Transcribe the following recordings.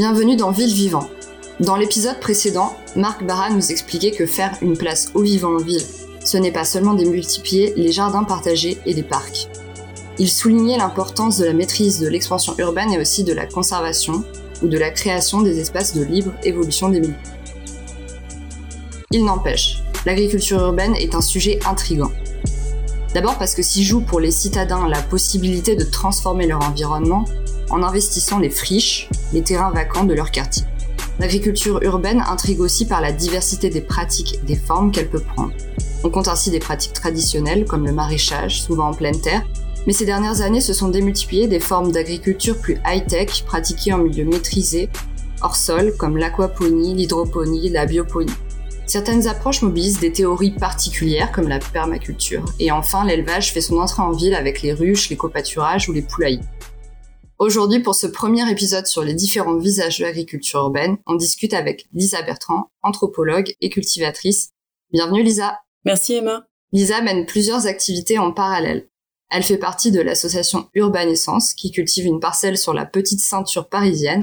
Bienvenue dans Ville Vivant. Dans l'épisode précédent, Marc Barra nous expliquait que faire une place aux vivants en ville, ce n'est pas seulement démultiplier les jardins partagés et les parcs. Il soulignait l'importance de la maîtrise de l'expansion urbaine et aussi de la conservation ou de la création des espaces de libre évolution des milieux. Il n'empêche, l'agriculture urbaine est un sujet intrigant. D'abord parce que s'y joue pour les citadins la possibilité de transformer leur environnement en investissant les friches, les terrains vacants de leur quartier. L'agriculture urbaine intrigue aussi par la diversité des pratiques et des formes qu'elle peut prendre. On compte ainsi des pratiques traditionnelles comme le maraîchage, souvent en pleine terre, mais ces dernières années se sont démultipliées des formes d'agriculture plus high-tech pratiquées en milieu maîtrisé, hors sol, comme l'aquaponie, l'hydroponie, la bioponie. Certaines approches mobilisent des théories particulières comme la permaculture. Et enfin, l'élevage fait son entrée en ville avec les ruches, les copâturages ou les poulailles. Aujourd'hui, pour ce premier épisode sur les différents visages de l'agriculture urbaine, on discute avec Lisa Bertrand, anthropologue et cultivatrice. Bienvenue Lisa. Merci Emma. Lisa mène plusieurs activités en parallèle. Elle fait partie de l'association Urbanescence qui cultive une parcelle sur la petite ceinture parisienne.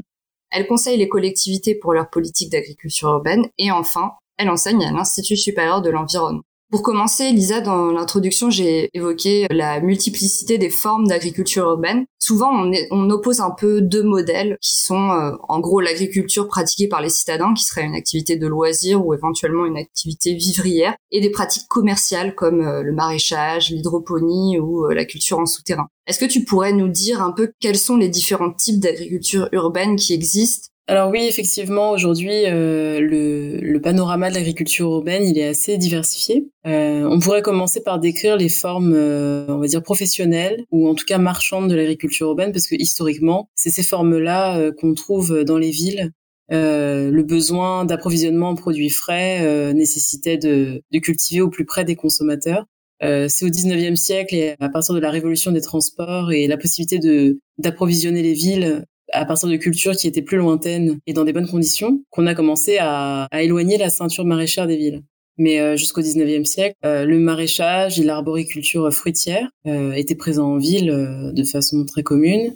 Elle conseille les collectivités pour leur politique d'agriculture urbaine et enfin, elle enseigne à l'Institut supérieur de l'environnement. Pour commencer, Lisa, dans l'introduction, j'ai évoqué la multiplicité des formes d'agriculture urbaine. Souvent, on, oppose un peu deux modèles qui sont, euh, en gros, l'agriculture pratiquée par les citadins, qui serait une activité de loisir ou éventuellement une activité vivrière, et des pratiques commerciales comme euh, le maraîchage, l'hydroponie ou euh, la culture en souterrain. Est-ce que tu pourrais nous dire un peu quels sont les différents types d'agriculture urbaine qui existent alors oui, effectivement, aujourd'hui, euh, le, panorama de l'agriculture urbaine, il est assez diversifié. Euh, on pourrait commencer par décrire les formes, euh, on va dire, professionnelles ou en tout cas marchandes de l'agriculture urbaine, parce que historiquement, c'est ces formes-là qu'on trouve dans les villes. le besoin d'approvisionnement en produits frais nécessitait de, de, cultiver au plus près des consommateurs. c'est au 19e siècle et à partir de la révolution des transports et la possibilité de d'approvisionner les villes à partir de cultures qui étaient plus lointaines et dans des bonnes conditions, qu'on a commencé à, à, éloigner la ceinture maraîchère des villes. Mais euh, jusqu'au 19e siècle, euh, le maraîchage et l'arboriculture fruitière euh, étaient présents en ville de façon très commune.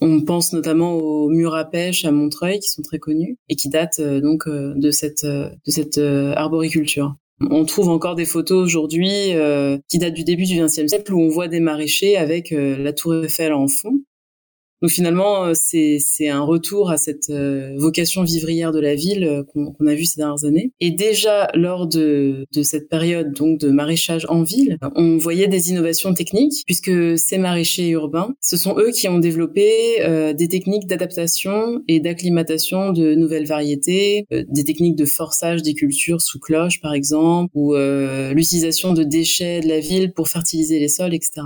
On pense notamment aux murs à pêche à Montreuil qui sont très connus et qui datent donc de cette de cette arboriculture. On trouve encore des photos aujourd'hui qui datent du début du XXe siècle où on voit des maraîchers avec la tour Eiffel en fond donc finalement, euh, c'est un retour à cette euh, vocation vivrière de la ville euh, qu'on a vu ces dernières années. Et déjà lors de de cette période donc de maraîchage en ville, on voyait des innovations techniques puisque ces maraîchers urbains, ce sont eux qui ont développé des techniques d'adaptation et d'acclimatation de nouvelles variétés, des techniques de forçage des cultures sous cloche par exemple, ou l'utilisation de déchets de la ville pour fertiliser les sols, etc.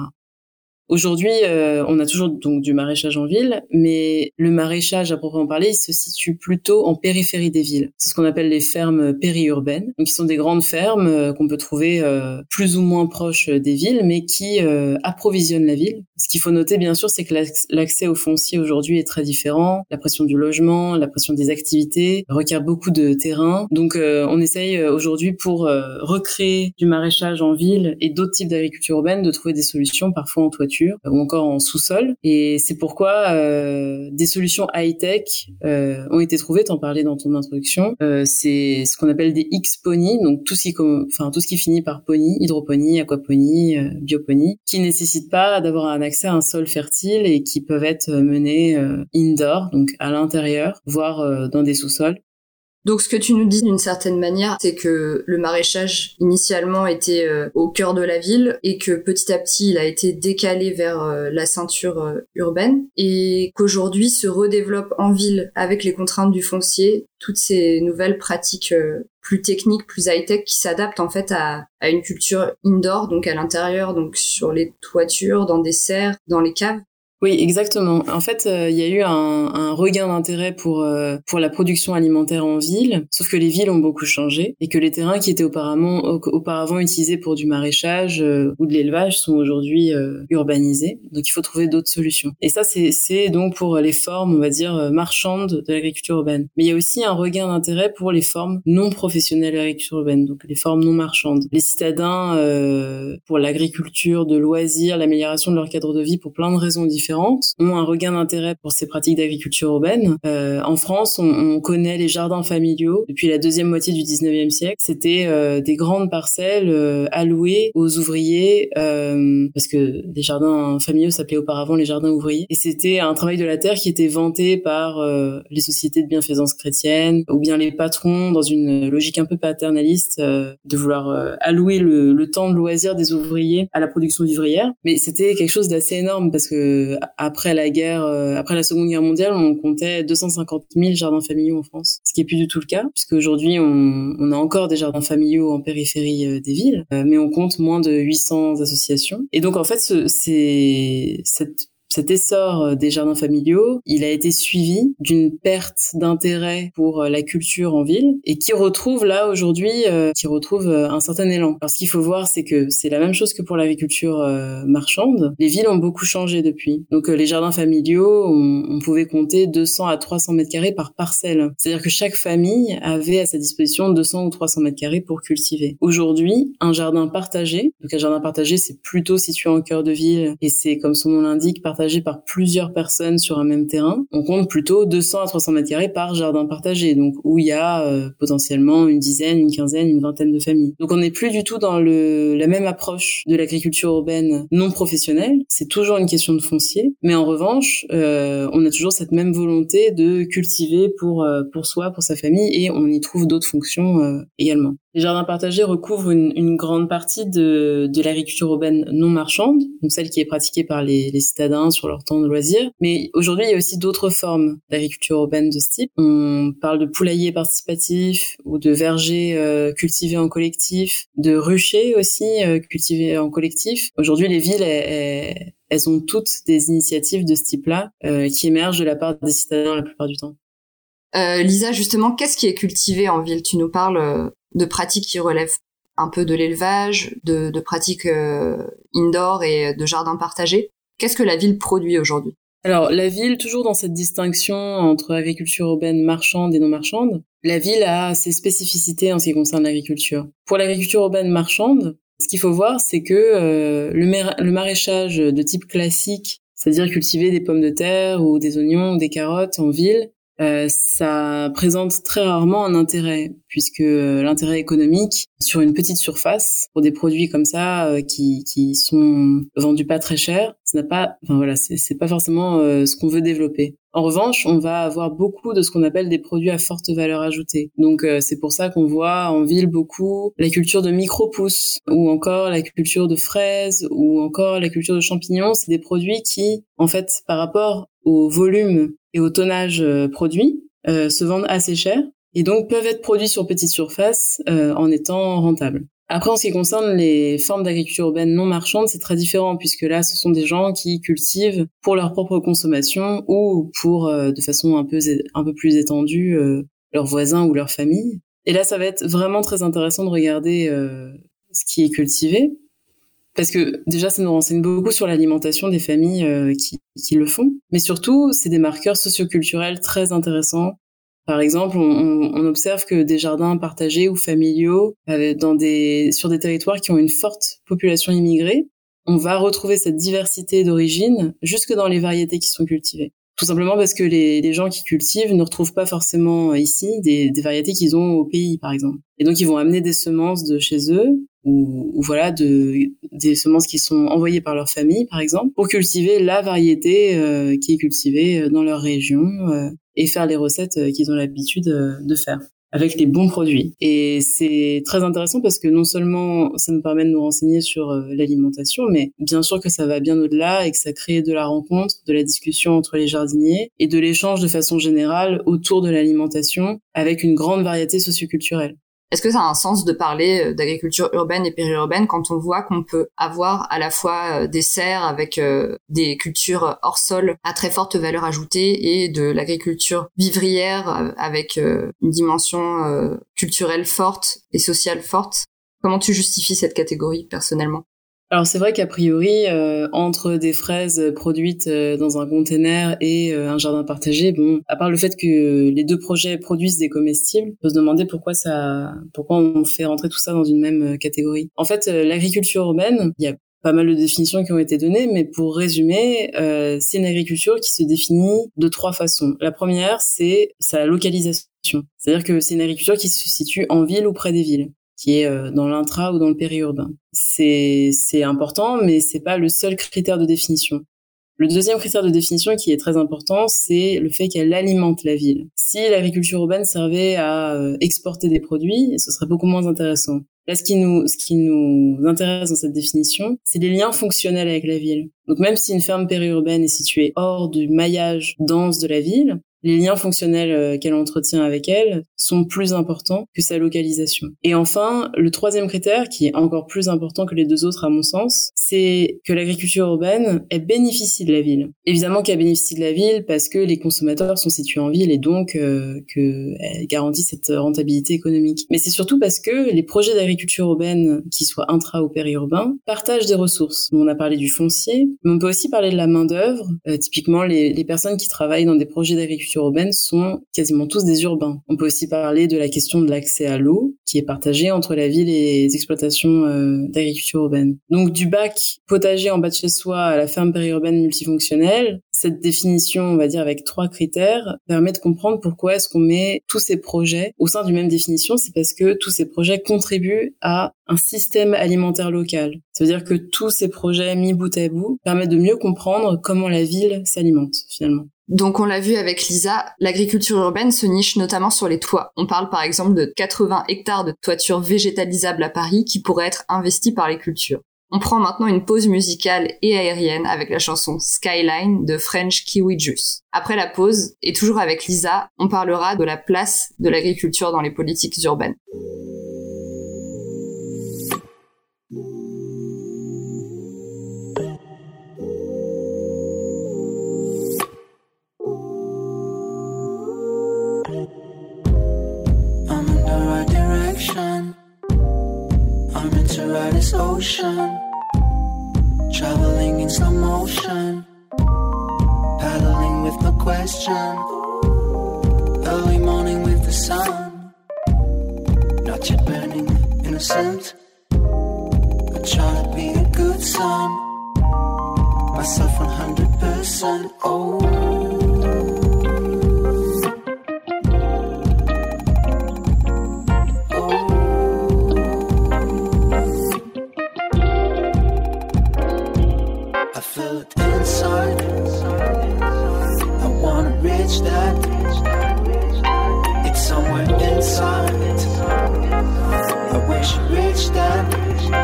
Aujourd'hui, euh, on a toujours donc du maraîchage en ville, mais le maraîchage à proprement parler, il se situe plutôt en périphérie des villes. C'est ce qu'on appelle les fermes périurbaines, donc qui sont des grandes fermes euh, qu'on peut trouver euh, plus ou moins proches des villes, mais qui approvisionnent la ville. Ce qu'il faut noter, bien sûr, c'est que l'accès au foncier aujourd'hui est très différent. La pression du logement, la pression des activités requiert beaucoup de terrain. Donc, on essaye aujourd'hui pour recréer du maraîchage en ville et d'autres types d'agriculture urbaine de trouver des solutions, parfois en toiture ou encore en sous-sol. Et c'est pourquoi euh, des solutions high-tech euh, ont été trouvées. T'en parlais dans ton introduction. Euh, c'est ce qu'on appelle des X-pony, donc tout ce qui, finit par pony, hydroponie, aquaponie, bioponie, qui nécessitent pas d'avoir un accès à un sol fertile et qui peuvent être menés euh, indoor, donc à l'intérieur, voire dans des sous-sols. Donc ce que tu nous dis d'une certaine manière, c'est que le maraîchage initialement était euh, au cœur de la ville et que petit à petit il a été décalé vers euh, la ceinture euh, urbaine et qu'aujourd'hui se redéveloppe en ville avec les contraintes du foncier, toutes ces nouvelles pratiques plus techniques, plus high-tech qui s'adaptent en fait à, à une culture indoor, donc à l'intérieur, donc sur les toitures, dans des serres, dans les caves. Oui, exactement. En fait, euh, il y a eu un, un regain d'intérêt pour euh, pour la production alimentaire en ville, sauf que les villes ont beaucoup changé et que les terrains qui étaient auparavant auparavant utilisés pour du maraîchage euh, ou de l'élevage sont aujourd'hui urbanisés. Donc il faut trouver d'autres solutions. Et ça c'est c'est donc pour les formes, on va dire marchandes de l'agriculture urbaine. Mais il y a aussi un regain d'intérêt pour les formes non professionnelles de l'agriculture urbaine, donc les formes non marchandes. Les citadins pour l'agriculture de loisirs, l'amélioration de leur cadre de vie pour plein de raisons différentes ont un regain d'intérêt pour ces pratiques d'agriculture urbaine. Euh, en France, on, on, connaît les jardins familiaux depuis la deuxième moitié du 19e siècle. C'était euh, des grandes parcelles euh, allouées aux ouvriers, parce que les jardins familiaux s'appelaient auparavant les jardins ouvriers. Et c'était un travail de la terre qui était vanté par les sociétés de bienfaisance chrétienne ou bien les patrons dans une logique un peu paternaliste de vouloir allouer le, le temps de loisir des ouvriers à la production vivrière. Mais c'était quelque chose d'assez énorme parce que après la guerre, euh, après la Seconde Guerre mondiale, on comptait 250 000 jardins familiaux en France, ce qui est plus du tout le cas, puisque aujourd'hui on, a encore des jardins familiaux en périphérie euh, des villes, euh, mais on compte moins de 800 associations. Et donc en fait, c'est cette cet essor euh, des jardins familiaux, il a été suivi d'une perte d'intérêt pour euh, la culture en ville et qui retrouve là aujourd'hui, euh, qui retrouve un certain élan. Alors ce qu'il faut voir, c'est que c'est la même chose que pour l'agriculture marchande. Les villes ont beaucoup changé depuis. Donc les jardins familiaux, on, on, pouvait compter 200 à 300 mètres carrés par parcelle. C'est-à-dire que chaque famille avait à sa disposition 200 ou 300 mètres carrés pour cultiver. Aujourd'hui, un jardin partagé, donc un jardin partagé, c'est plutôt situé en cœur de ville et c'est comme son nom l'indique, partagé par plusieurs personnes sur un même terrain, on compte plutôt 200 à 300 mètres carrés par jardin partagé, donc où il y a euh, potentiellement une dizaine, une quinzaine, une vingtaine de familles. Donc on n'est plus du tout dans la même approche de l'agriculture urbaine non professionnelle. C'est toujours une question de foncier, mais en revanche, euh, on a toujours cette même volonté de cultiver pour euh, pour soi, pour sa famille, et on y trouve d'autres fonctions également. Les jardins partagés recouvrent une, une grande partie de, de l'agriculture urbaine non marchande, donc celle qui est pratiquée par les, les citadins sur leur temps de loisir. Mais aujourd'hui, il y a aussi d'autres formes d'agriculture urbaine de ce type. On parle de poulailler participatif ou de vergers euh, cultivés en collectif, de ruchers aussi euh, cultivés en collectif. Aujourd'hui, les villes, elles, elles, ont toutes des initiatives de ce type-là euh, qui émergent de la part des citadins la plupart du temps. Euh, Lisa, justement, qu'est-ce qui est cultivé en ville? Tu nous parles euh, de pratiques qui relèvent un peu de l'élevage, de, pratiques euh, indoor et de jardins partagés. Qu'est-ce que la ville produit aujourd'hui? Alors, la ville, toujours dans cette distinction entre agriculture urbaine marchande et non marchande, la ville a ses spécificités en ce qui concerne l'agriculture. Pour l'agriculture urbaine marchande, ce qu'il faut voir, c'est que euh, le, le, maraîchage de type classique, c'est-à-dire cultiver des pommes de terre ou des oignons ou des carottes en ville, euh, ça présente très rarement un intérêt, puisque euh, l'intérêt économique sur une petite surface pour des produits comme ça euh, qui, qui sont vendus pas très cher, ça n'a pas, enfin voilà, c'est pas forcément ce qu'on veut développer. En revanche, on va avoir beaucoup de ce qu'on appelle des produits à forte valeur ajoutée. Donc c'est pour ça qu'on voit en ville beaucoup la culture de micro-pousses ou encore la culture de fraises ou encore la culture de champignons. C'est des produits qui, en fait, par rapport au volume et au tonnage euh, produit euh, se vendent assez cher et donc peuvent être produits sur petite surface euh, en étant rentables. Après, en ce qui concerne les formes d'agriculture urbaine non marchande, c'est très différent puisque là, ce sont des gens qui cultivent pour leur propre consommation ou pour, de façon un peu un peu plus étendue, leurs voisins ou leur famille. Et là, ça va être vraiment très intéressant de regarder ce qui est cultivé parce que déjà ça nous renseigne beaucoup sur l'alimentation des familles euh, qui, qui, le font, mais surtout c'est des marqueurs socioculturels très intéressants. Par exemple, on, on, observe que des jardins partagés ou familiaux euh, dans des, sur des territoires qui ont une forte population immigrée, on va retrouver cette diversité d'origine jusque dans les variétés qui sont cultivées. Tout simplement parce que les, les, gens qui cultivent ne retrouvent pas forcément euh, ici des, des variétés qu'ils ont au pays, par exemple. Et donc, ils vont amener des semences de chez eux ou, ou, voilà de des semences qui sont envoyées par leur famille par exemple pour cultiver la variété euh, qui est cultivée euh, dans leur région euh, et faire les recettes qu'ils ont l'habitude de faire avec les bons produits. Et c'est très intéressant parce que non seulement ça nous permet de nous renseigner sur l'alimentation, mais bien sûr que ça va bien au-delà et que ça crée de la rencontre, de la discussion entre les jardiniers et de l'échange de façon générale autour de l'alimentation avec une grande variété socioculturelle. Est-ce que ça a un sens de parler euh, d'agriculture urbaine et périurbaine quand on voit qu'on peut avoir à la fois euh, des serres avec euh, des cultures hors sol à très forte valeur ajoutée et de l'agriculture vivrière avec une dimension culturelle forte et sociale forte? Comment tu justifies cette catégorie personnellement? Alors c'est vrai qu'a priori, euh, entre des fraises produites euh, dans un container et euh, un jardin partagé, bon, à part le fait que les deux projets produisent des comestibles, on peut se demander pourquoi ça, pourquoi on fait rentrer tout ça dans une même catégorie. En fait, l'agriculture urbaine, il y a pas mal de définitions qui ont été données, mais pour résumer, euh, c'est une agriculture qui se définit de trois façons. La première, c'est sa localisation. C'est-à-dire que c'est une agriculture qui se situe en ville ou près des villes qui est euh, dans l'intra ou dans le périurbain. C'est important, mais c'est pas le seul critère de définition. Le deuxième critère de définition qui est très important, c'est le fait qu'elle alimente la ville. Si l'agriculture urbaine servait à euh, exporter des produits, ce serait beaucoup moins intéressant. Là, ce qui nous, ce qui nous intéresse dans cette définition, c'est les liens fonctionnels avec la ville. Donc même si une ferme périurbaine est située hors du maillage dense de la ville, les liens fonctionnels euh, qu'elle entretient avec elle sont plus importants que sa localisation. Et enfin, le troisième critère, qui est encore plus important que les deux autres à mon sens, c'est que l'agriculture urbaine, elle bénéficie de la ville. Évidemment qu'elle bénéficie de la ville parce que les consommateurs sont situés en ville et donc euh, qu'elle garantit cette rentabilité économique. Mais c'est surtout parce que les projets d'agriculture urbaine, qu'ils soient intra ou périurbains, partagent des ressources. On a parlé du foncier, mais on peut aussi parler de la main d'œuvre. Euh, typiquement, les personnes qui travaillent dans des projets d'agriculture urbaine sont quasiment tous des urbains. On peut aussi parler de la question de l'accès à l'eau, qui est partagée entre la ville et les exploitations euh, d'agriculture urbaine. Donc du bac potager en bas de chez soi à la ferme périurbaine multifonctionnelle, cette définition, on va dire avec trois critères, permet de comprendre pourquoi est-ce qu'on met tous ces projets au sein d'une même définition. C'est parce que tous ces projets contribuent à un système alimentaire local. Ça veut dire que tous ces projets mis bout à bout permettent de mieux comprendre comment la ville s'alimente finalement. Donc on l'a vu avec Lisa, l'agriculture urbaine se niche notamment sur les toits. On parle par exemple de 80 hectares de toitures végétalisables à Paris qui pourraient être investis par les cultures. On prend maintenant une pause musicale et aérienne avec la chanson Skyline de French Kiwi Juice. Après la pause, et toujours avec Lisa, on parlera de la place de l'agriculture dans les politiques urbaines. Ocean, traveling in slow motion, paddling with no question, early morning with the sun, not yet burning innocent, I trying to be a good son, myself 100%. Oh. I wanna reach that. It's somewhere inside. I wish you reach that.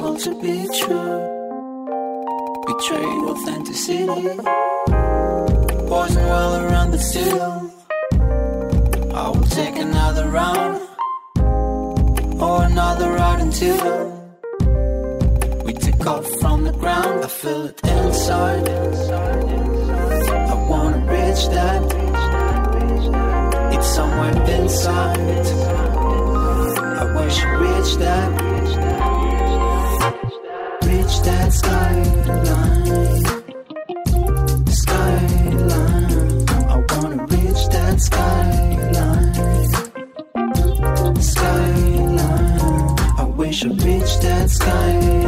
to be true. betray fantasy. Poison well around the city. I will take another round. Or another ride until we take off from the ground. I feel it inside. I wanna reach that. It's somewhere inside. I wish you reached that that skyline. Skyline. I wanna reach that skyline. Skyline. I wish I reached that skyline.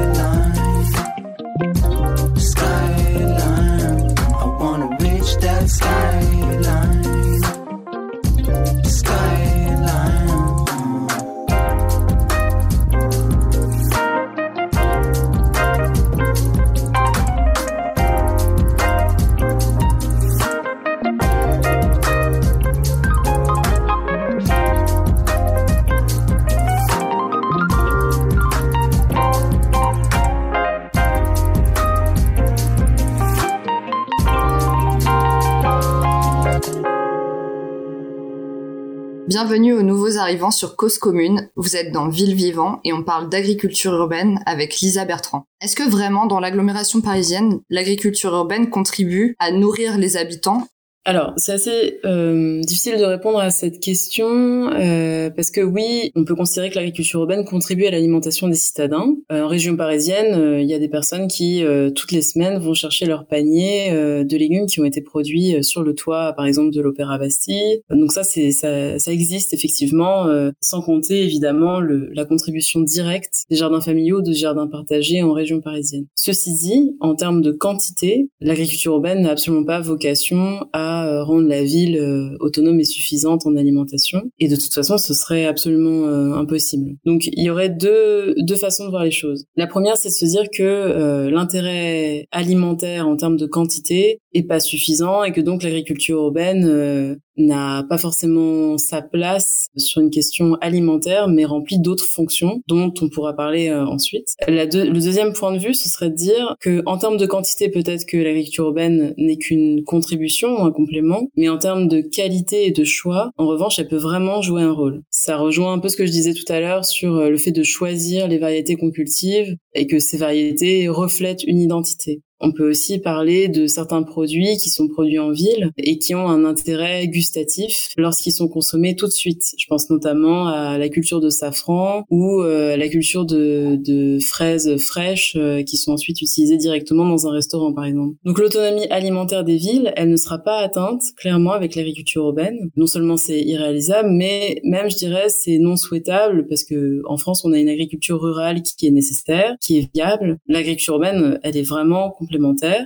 Arrivants sur Cause Commune. Vous êtes dans Ville Vivant et on parle d'agriculture urbaine avec Lisa Bertrand. Est-ce que vraiment dans l'agglomération parisienne, l'agriculture urbaine contribue à nourrir les habitants? Alors, c'est assez euh, difficile de répondre à cette question euh, parce que oui, on peut considérer que l'agriculture urbaine contribue à l'alimentation des citadins. Euh, en région parisienne, euh, il y a des personnes qui euh, toutes les semaines vont chercher leur panier de légumes qui ont été produits sur le toit, par exemple, de l'Opéra Bastille. Donc ça, c'est ça, ça, existe effectivement, sans compter évidemment le, la contribution directe des jardins familiaux ou de jardins partagés en région parisienne. Ceci dit, en termes de quantité, l'agriculture urbaine n'a absolument pas vocation à euh, rendre la ville euh, autonome et suffisante en alimentation. Et de toute façon, ce serait absolument euh, impossible. Donc, il y aurait deux, deux façons de voir les choses. La première, c'est de se dire que l'intérêt alimentaire en termes de quantité est pas suffisant et que donc l'agriculture urbaine n'a pas forcément sa place sur une question alimentaire, mais remplit d'autres fonctions dont on pourra parler euh, ensuite. Le deuxième point de vue, ce serait de dire que en termes de quantité, peut-être que l'agriculture urbaine n'est qu'une contribution un complément, mais en termes de qualité et de choix, en revanche, elle peut vraiment jouer un rôle. Ça rejoint un peu ce que je disais tout à l'heure sur euh, le fait de choisir les variétés qu'on cultive et que ces variétés reflètent une identité. On peut aussi parler de certains produits qui sont produits en ville et qui ont un intérêt gustatif lorsqu'ils sont consommés tout de suite. Je pense notamment à la culture de safran ou euh, à la culture de, de fraises fraîches euh, qui sont ensuite utilisées directement dans un restaurant par exemple. Donc l'autonomie alimentaire des villes, elle ne sera pas atteinte clairement avec l'agriculture urbaine. Non seulement c'est irréalisable, mais même je dirais c'est non souhaitable parce que en France on a une agriculture rurale qui est nécessaire, qui est viable. L'agriculture urbaine, elle est vraiment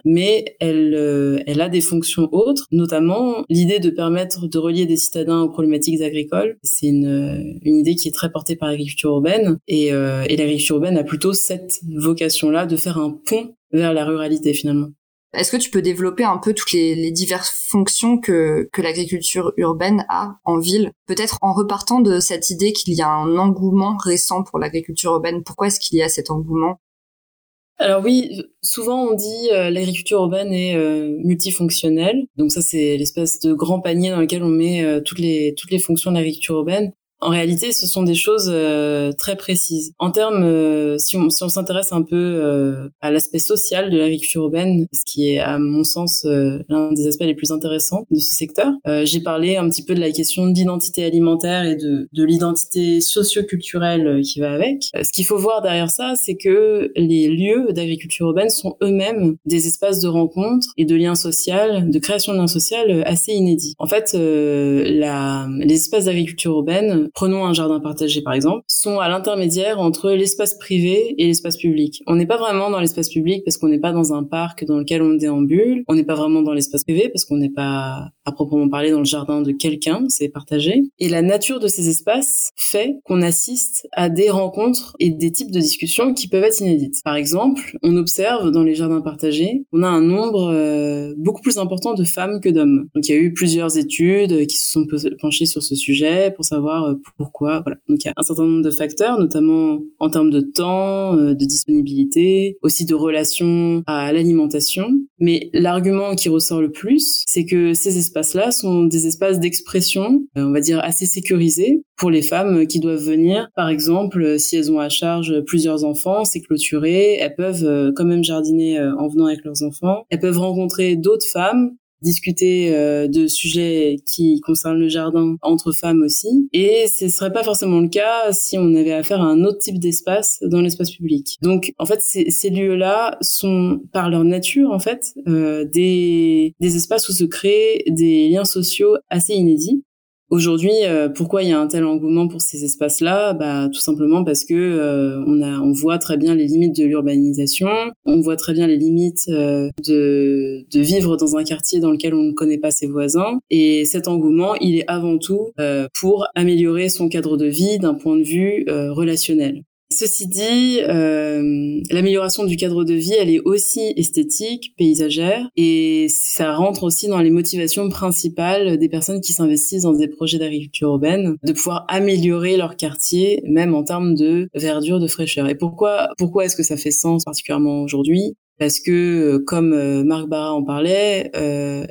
mais elle, euh, elle a des fonctions autres, notamment l'idée de permettre de relier des citadins aux problématiques agricoles. C'est une, une idée qui est très portée par l'agriculture urbaine, et, euh, et l'agriculture urbaine a plutôt cette vocation-là de faire un pont vers la ruralité finalement. Est-ce que tu peux développer un peu toutes les, diverses fonctions que l'agriculture urbaine a en ville? Peut-être en repartant de cette idée qu'il y a un engouement récent pour l'agriculture urbaine. Pourquoi est-ce qu'il y a cet engouement? Alors oui, souvent on dit euh, l'agriculture urbaine est euh, multifonctionnelle. Donc ça c'est l'espèce de grand panier dans lequel on met euh, toutes les toutes les fonctions de l'agriculture urbaine. En réalité, ce sont des choses euh, très précises. En termes, euh, si on si s'intéresse un peu euh, à l'aspect social de l'agriculture urbaine, ce qui est à mon sens l'un des aspects les plus intéressants de ce secteur, j'ai parlé un petit peu de la question d'identité alimentaire et de, de l'identité socio-culturelle qui va avec. Ce qu'il faut voir derrière ça, c'est que les lieux d'agriculture urbaine sont eux-mêmes des espaces de rencontre et de liens social, de création de liens sociaux assez inédits. En fait, la, les espaces d'agriculture urbaine prenons un jardin partagé par exemple, sont à l'intermédiaire entre l'espace privé et l'espace public. On n'est pas vraiment dans l'espace public parce qu'on n'est pas dans un parc dans lequel on déambule, on n'est pas vraiment dans l'espace privé parce qu'on n'est pas à proprement parler dans le jardin de quelqu'un, c'est partagé. Et la nature de ces espaces fait qu'on assiste à des rencontres et des types de discussions qui peuvent être inédites. Par exemple, on observe dans les jardins partagés, on a un nombre euh, beaucoup plus important de femmes que d'hommes. Donc il y a eu plusieurs études qui se sont penchées sur ce sujet pour savoir euh, pourquoi. Voilà. Donc il y a un certain nombre de facteurs, notamment en termes de temps, euh, de disponibilité, aussi de relation à l'alimentation. Mais l'argument qui ressort le plus, c'est que ces espaces-là sont des espaces d'expression, euh, on va dire assez sécurisés pour les femmes qui doivent venir. Par exemple, si elles ont à charge plusieurs enfants, c'est clôturé, elles peuvent quand même jardiner en venant avec leurs enfants. Elles peuvent rencontrer d'autres femmes discuter euh, de sujets qui concernent le jardin entre femmes aussi. Et ce serait pas forcément le cas si on avait affaire à un autre type d'espace dans l'espace public. Donc, en fait, ces, ces lieux-là sont, par leur nature, en fait, euh, des espaces où se créent des liens sociaux assez inédits. Aujourd'hui, euh, pourquoi il y a un tel engouement pour ces espaces-là? Bah, tout simplement parce que euh, on a, on voit très bien les limites de l'urbanisation, on voit très bien les limites euh, de de vivre dans un quartier dans lequel on ne connaît pas ses voisins. Et cet engouement, il est avant tout pour améliorer son cadre de vie d'un point de vue relationnel. Ceci dit, euh, l'amélioration du cadre de vie, elle est aussi esthétique, paysagère, et ça rentre aussi dans les motivations principales des personnes qui s'investissent dans des projets d'agriculture urbaine, de pouvoir améliorer leur quartier, même en termes de verdure, de fraîcheur. Et pourquoi, pourquoi est-ce que ça fait sens particulièrement aujourd'hui? Parce que, comme Marc Barra en parlait,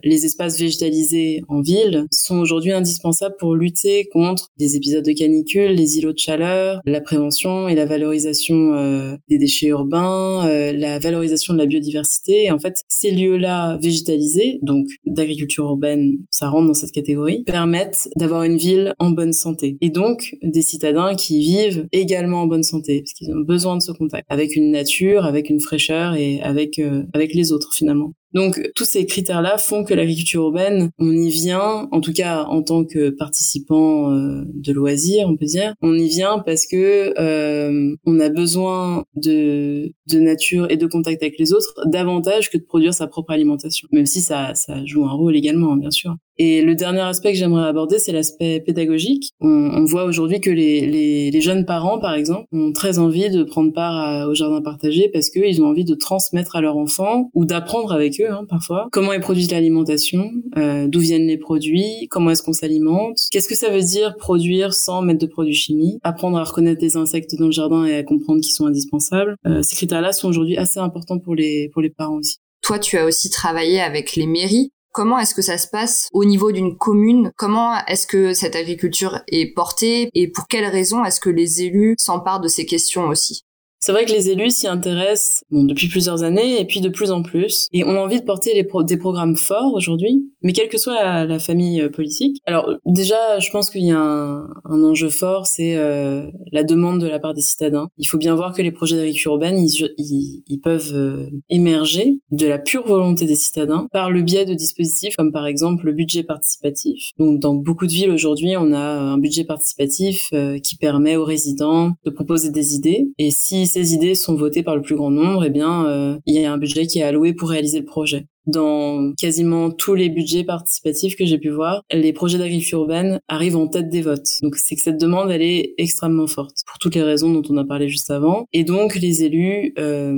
les espaces végétalisés en ville sont aujourd'hui indispensables pour lutter contre des épisodes de canicule, les îlots de chaleur, la prévention et la valorisation des déchets urbains, la valorisation de la biodiversité. En fait, ces lieux-là végétalisés, donc d'agriculture urbaine, ça rentre dans cette catégorie, permettent d'avoir une ville en bonne santé. Et donc, des citadins qui vivent également en bonne santé, parce qu'ils ont besoin de ce contact avec une nature, avec une fraîcheur et avec, euh, avec les autres finalement. Donc tous ces critères-là font que l'agriculture urbaine, on y vient, en tout cas en tant que participant euh, de loisirs, on peut dire, on y vient parce que euh, on a besoin de, de nature et de contact avec les autres davantage que de produire sa propre alimentation, même si ça, ça joue un rôle également, bien sûr. Et le dernier aspect que j'aimerais aborder, c'est l'aspect pédagogique. On, on voit aujourd'hui que les, les, les, jeunes parents, par exemple, ont très envie de prendre part au jardin partagé parce qu'ils ont envie de transmettre à leurs enfants ou d'apprendre avec eux Hein, parfois. Comment est produite l'alimentation euh, D'où viennent les produits Comment est-ce qu'on s'alimente Qu'est-ce que ça veut dire produire sans mettre de produits chimiques Apprendre à reconnaître des insectes dans le jardin et à comprendre qu'ils sont indispensables. Euh, ces critères-là sont aujourd'hui assez importants pour les pour les parents aussi. Toi, tu as aussi travaillé avec les mairies. Comment est-ce que ça se passe au niveau d'une commune? Comment est-ce que cette agriculture est portée? Et pour quelles raisons est-ce que les élus s'emparent de ces questions aussi? C'est vrai que les élus s'y intéressent bon, depuis plusieurs années et puis de plus en plus et ont envie de porter les des programmes forts aujourd'hui, mais quelle que soit la, famille euh, politique. Alors déjà, je pense qu'il y a un, un enjeu fort, c'est euh, la demande de la part des citadins. Il faut bien voir que les projets d'agriculture urbaine, ils, ils, ils peuvent euh, émerger de la pure volonté des citadins par le biais de dispositifs comme par exemple le budget participatif. Donc dans beaucoup de villes aujourd'hui, on a un budget participatif qui permet aux résidents de proposer des idées et si ces idées sont votées par le plus grand nombre, eh bien, euh, il y a un budget qui est alloué pour réaliser le projet dans quasiment tous les budgets participatifs que j'ai pu voir, les projets d'agriculture urbaine arrivent en tête des votes. Donc c'est que cette demande, elle est extrêmement forte pour toutes les raisons dont on a parlé juste avant. Et donc les élus euh,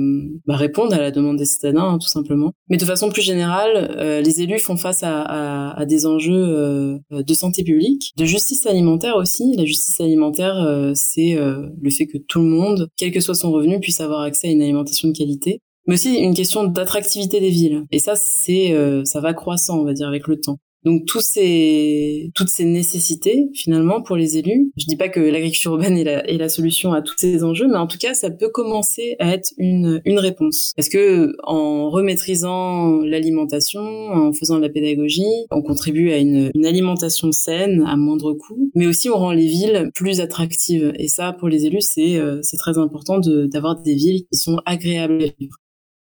bah, répondent à la demande des citadins, hein, tout simplement. Mais de façon plus générale, euh, les élus font face à, à, à des enjeux euh, de santé publique, de justice alimentaire aussi. La justice alimentaire, euh, c'est euh, le fait que tout le monde, quel que soit son revenu, puisse avoir accès à une alimentation de qualité mais aussi une question d'attractivité des villes. Et ça, c'est, euh, ça va croissant, on va dire, avec le temps. Donc tous ces, toutes ces nécessités finalement pour les élus. Je dis pas que l'agriculture urbaine est la, est la, solution à tous ces enjeux, mais en tout cas ça peut commencer à être une, une réponse. Parce que en remaîtrisant l'alimentation, en faisant de la pédagogie, on contribue à une, une alimentation saine à moindre coût, mais aussi on rend les villes plus attractives. Et ça pour les élus c'est euh, c'est très important d'avoir des villes qui sont agréables à vivre.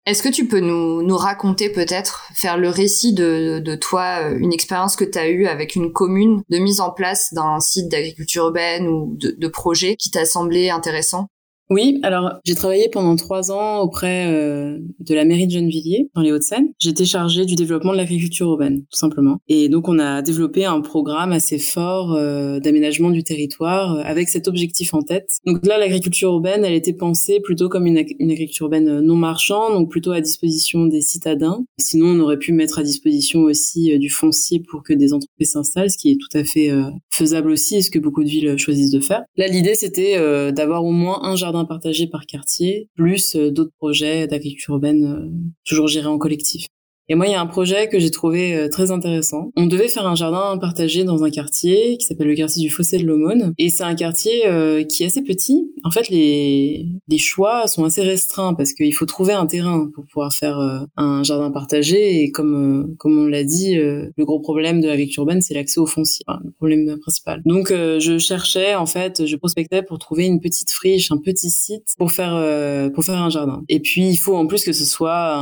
Est-ce que tu peux nous, raconter peut-être, faire le récit de, de toi, euh, une expérience que tu as eue avec une commune de mise en place d'un site d'agriculture urbaine ou de projet qui t'a semblé intéressant? Oui, alors j'ai travaillé pendant trois ans auprès euh, de la mairie de Gennevilliers, dans les Hauts-de-Seine. J'étais chargée du développement de l'agriculture urbaine, tout simplement. Et donc on a développé un programme assez fort euh, d'aménagement du territoire euh, avec cet objectif en tête. Donc là, l'agriculture urbaine, elle était pensée plutôt comme une, une, agriculture urbaine non marchande, donc plutôt à disposition des citadins. Sinon, on aurait pu mettre à disposition aussi du foncier pour que des entreprises s'installent, ce qui est tout à fait faisable aussi et ce que beaucoup de villes choisissent de faire. Là, l'idée, c'était d'avoir au moins un jardin partagé par quartier, plus euh, d'autres projets d'agriculture urbaine euh, toujours gérés en collectif. Et moi, il y a un projet que j'ai trouvé euh, très intéressant. On devait faire un jardin partagé dans un quartier qui s'appelle le quartier du Fossé de l'Aumône. Et c'est un quartier euh, qui est assez petit. En fait, les, les choix sont assez restreints parce qu'il faut trouver un terrain pour pouvoir faire euh, un jardin partagé. Et comme, comme on l'a dit, le gros problème de l'agriculture urbaine, c'est l'accès au foncier. Le problème principal. Donc, je cherchais, en fait, je prospectais pour trouver une petite friche, un petit site pour faire, pour faire un jardin. Et puis, il faut en plus que ce soit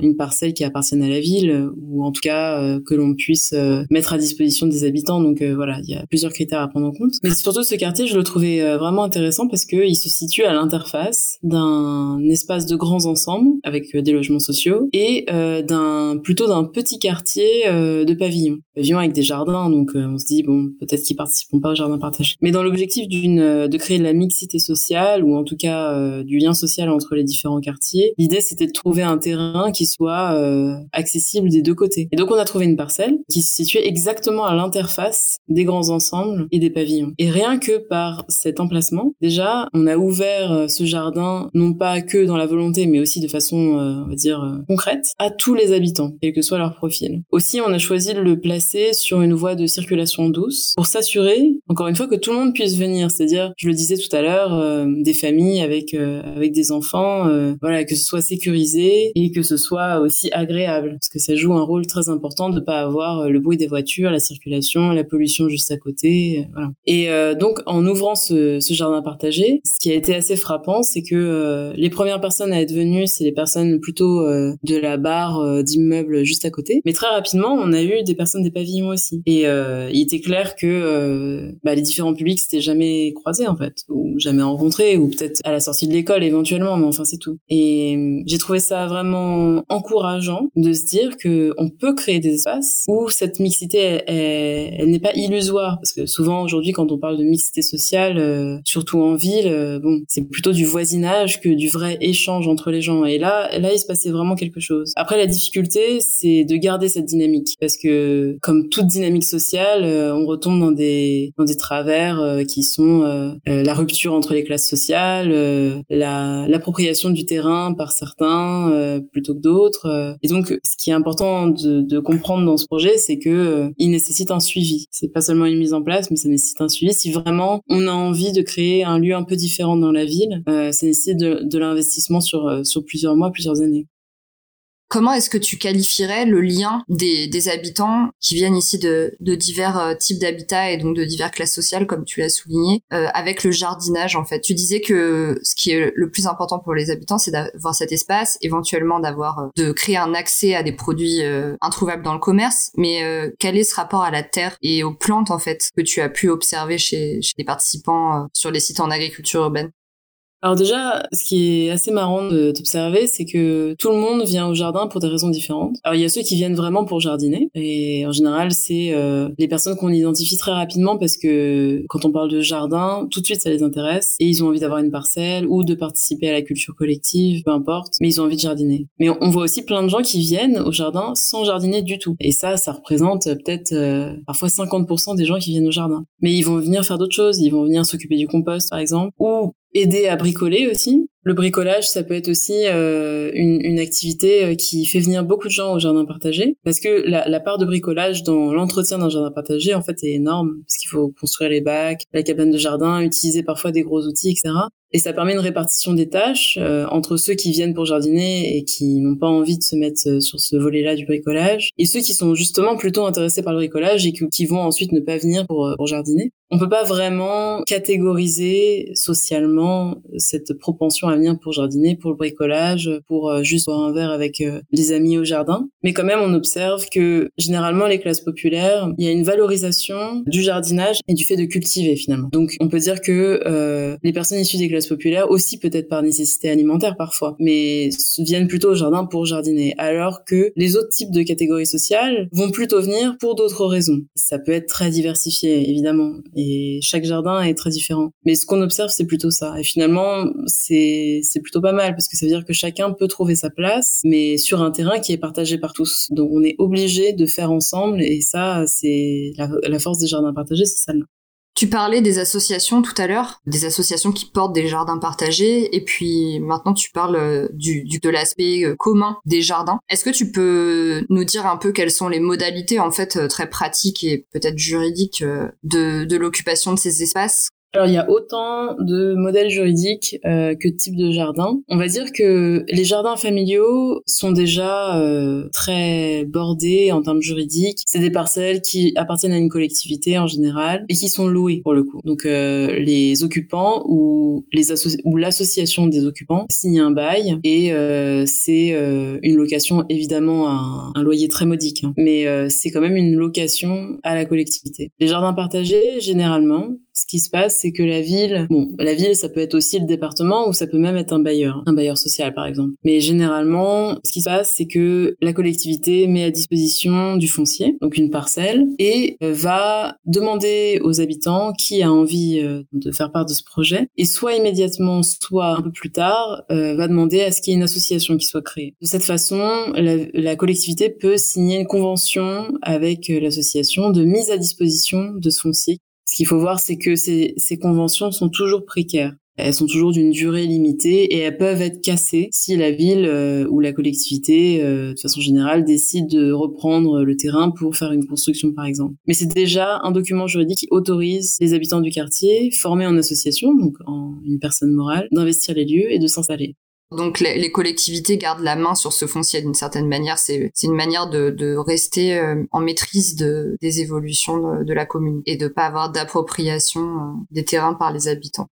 une parcelle qui appartienne à la ville ou en tout cas euh, que l'on puisse euh, mettre à disposition des habitants. Donc euh, voilà, il y a plusieurs critères à prendre en compte. Mais surtout ce quartier, je le trouvais vraiment intéressant parce que il se situe à l'interface d'un espace de grands ensembles avec des logements sociaux et d'un plutôt d'un petit quartier de pavillons, pavillons avec des jardins. Donc on se dit bon, peut-être qu'ils participeront pas au jardin partagé. Mais dans l'objectif d'une de créer de la mixité sociale ou en tout cas du lien social entre les différents quartiers, l'idée c'était de trouver un terrain qui soit accessible des deux côtés. Et donc on a trouvé une parcelle qui se situait exactement à l'interface des grands ensembles et des pavillons. Et rien que par cet emplacement, déjà, on a ouvert euh, ce jardin non pas que dans la volonté, mais aussi de façon, euh, on va dire, euh, concrète, à tous les habitants, quel que soit leur profil. Aussi, on a choisi de le placer sur une voie de circulation douce pour s'assurer, encore une fois, que tout le monde puisse venir. C'est-à-dire, je le disais tout à l'heure, des familles avec avec des enfants, voilà, que ce soit sécurisé et que ce soit aussi agréable, parce que ça joue un rôle très important de pas avoir le bruit des voitures, la circulation, la pollution juste à côté, voilà. Et donc, en ouvrant ce, jardin partagé, ce qui a été assez frappant, c'est que euh, les premières personnes à être venues, c'est les personnes plutôt euh, de la barre euh, d'immeubles juste à côté. Mais très rapidement, on a eu des personnes des pavillons aussi. Et il était clair que bah, les différents publics s'étaient jamais croisés en fait, ou jamais rencontrés, ou peut-être à la sortie de l'école éventuellement, mais enfin c'est tout. Et j'ai trouvé ça vraiment encourageant de se dire que on peut créer des espaces où cette mixité, elle, n'est pas illusoire, parce que souvent aujourd'hui, quand on parle de mixité sociale, euh, surtout en ville, euh, bon, c'est plutôt du voisinage que du vrai échange entre les gens. Et là, là, il se passait vraiment quelque chose. Après, la difficulté, c'est de garder cette dynamique, parce que comme toute dynamique sociale, euh, on retombe dans des dans des travers qui sont la rupture entre les classes sociales, la l'appropriation du terrain par certains plutôt que d'autres. et donc, ce qui est important de, de comprendre dans ce projet, c'est que il nécessite un suivi. C'est pas seulement une mise en place, mais ça nécessite un suivi. Si vraiment on a envie de créer un lieu un peu différent dans la ville, euh, ça nécessite de, de l'investissement sur, euh, sur plusieurs mois, plusieurs années. Comment est-ce que tu qualifierais le lien des, des habitants qui viennent ici de, de divers euh, types d'habitats et donc de divers classes sociales, comme tu l'as souligné, euh, avec le jardinage en fait? Tu disais que ce qui est le plus important pour les habitants, c'est d'avoir cet espace, éventuellement d'avoir euh, de créer un accès à des produits introuvables dans le commerce. Mais quel est ce rapport à la terre et aux plantes en fait que tu as pu observer chez, chez les participants sur les sites en agriculture urbaine? Alors déjà, ce qui est assez marrant d'observer, c'est que tout le monde vient au jardin pour des raisons différentes. Alors il y a ceux qui viennent vraiment pour jardiner, et en général c'est euh, les personnes qu'on identifie très rapidement parce que quand on parle de jardin, tout de suite ça les intéresse et ils ont envie d'avoir une parcelle ou de participer à la culture collective, peu importe, mais ils ont envie de jardiner. Mais on voit aussi plein de gens qui viennent au jardin sans jardiner du tout, et ça, ça représente peut-être euh, parfois 50% des gens qui viennent au jardin. Mais ils vont venir faire d'autres choses, ils vont venir s'occuper du compost par exemple, ou aider à bricoler aussi. Le bricolage, ça peut être aussi euh, une, une, activité euh, qui fait venir beaucoup de gens au jardin partagé, parce que la, la part de bricolage dans l'entretien d'un jardin partagé, en fait, est énorme, parce qu'il faut construire les bacs, la cabane de jardin, utiliser parfois des gros outils, etc. Et ça permet une répartition des tâches euh, entre ceux qui viennent pour jardiner et qui n'ont pas envie de se mettre euh, sur ce volet-là du bricolage, et ceux qui sont justement plutôt intéressés par le bricolage et qui, vont ensuite ne pas venir pour, euh, pour jardiner. On peut pas vraiment catégoriser socialement cette propension à venir pour jardiner, pour le bricolage, pour juste boire un verre avec les amis au jardin. Mais quand même, on observe que généralement les classes populaires, il y a une valorisation du jardinage et du fait de cultiver finalement. Donc on peut dire que euh, les personnes issues des classes populaires, aussi peut-être par nécessité alimentaire parfois, mais viennent plutôt au jardin pour jardiner, alors que les autres types de catégories sociales vont plutôt venir pour d'autres raisons. Ça peut être très diversifié, évidemment, et chaque jardin est très différent. Mais ce qu'on observe, c'est plutôt ça. Et finalement, c'est c'est plutôt pas mal parce que ça veut dire que chacun peut trouver sa place, mais sur un terrain qui est partagé par tous. Donc on est obligé de faire ensemble, et ça, c'est la, la force des jardins partagés, c'est ça. Tu parlais des associations tout à l'heure, des associations qui portent des jardins partagés, et puis maintenant tu parles euh, du, de l'aspect euh, commun des jardins. Est-ce que tu peux nous dire un peu quelles sont les modalités en fait euh, très pratiques et peut-être juridiques de, de l'occupation de ces espaces? Alors il y a autant de modèles juridiques euh, que de types de jardins. On va dire que les jardins familiaux sont déjà euh, très bordés en termes juridiques. C'est des parcelles qui appartiennent à une collectivité en général et qui sont louées pour le coup. Donc euh, les occupants ou les ou l'association des occupants signent un bail et euh, c'est euh, une location évidemment à un, loyer très modique, hein. mais c'est quand même une location à la collectivité. Les jardins partagés généralement ce qui se passe, c'est que la ville, bon, la ville, ça peut être aussi le département ou ça peut même être un bailleur, un bailleur social par exemple. Mais généralement, ce qui se passe, c'est que la collectivité met à disposition du foncier, donc une parcelle, et euh, va demander aux habitants qui a envie euh, de faire part de ce projet, et soit immédiatement, soit un peu plus tard, euh, va demander à ce qu'il y ait une association qui soit créée. De cette façon, la, la collectivité peut signer une convention avec l'association de mise à disposition de ce foncier ce qu'il faut voir, c'est que ces, ces conventions sont toujours précaires. Elles sont toujours d'une durée limitée et elles peuvent être cassées si la ville euh, ou la collectivité, euh, de façon générale, décide de reprendre le terrain pour faire une construction, par exemple. Mais c'est déjà un document juridique qui autorise les habitants du quartier, formés en association, donc en une personne morale, d'investir les lieux et de s'installer. Donc les, collectivités gardent la main sur ce foncier d'une certaine manière. C'est une manière de, rester euh, en maîtrise des évolutions de, la commune et de pas avoir d'appropriation euh, des terrains par les habitants.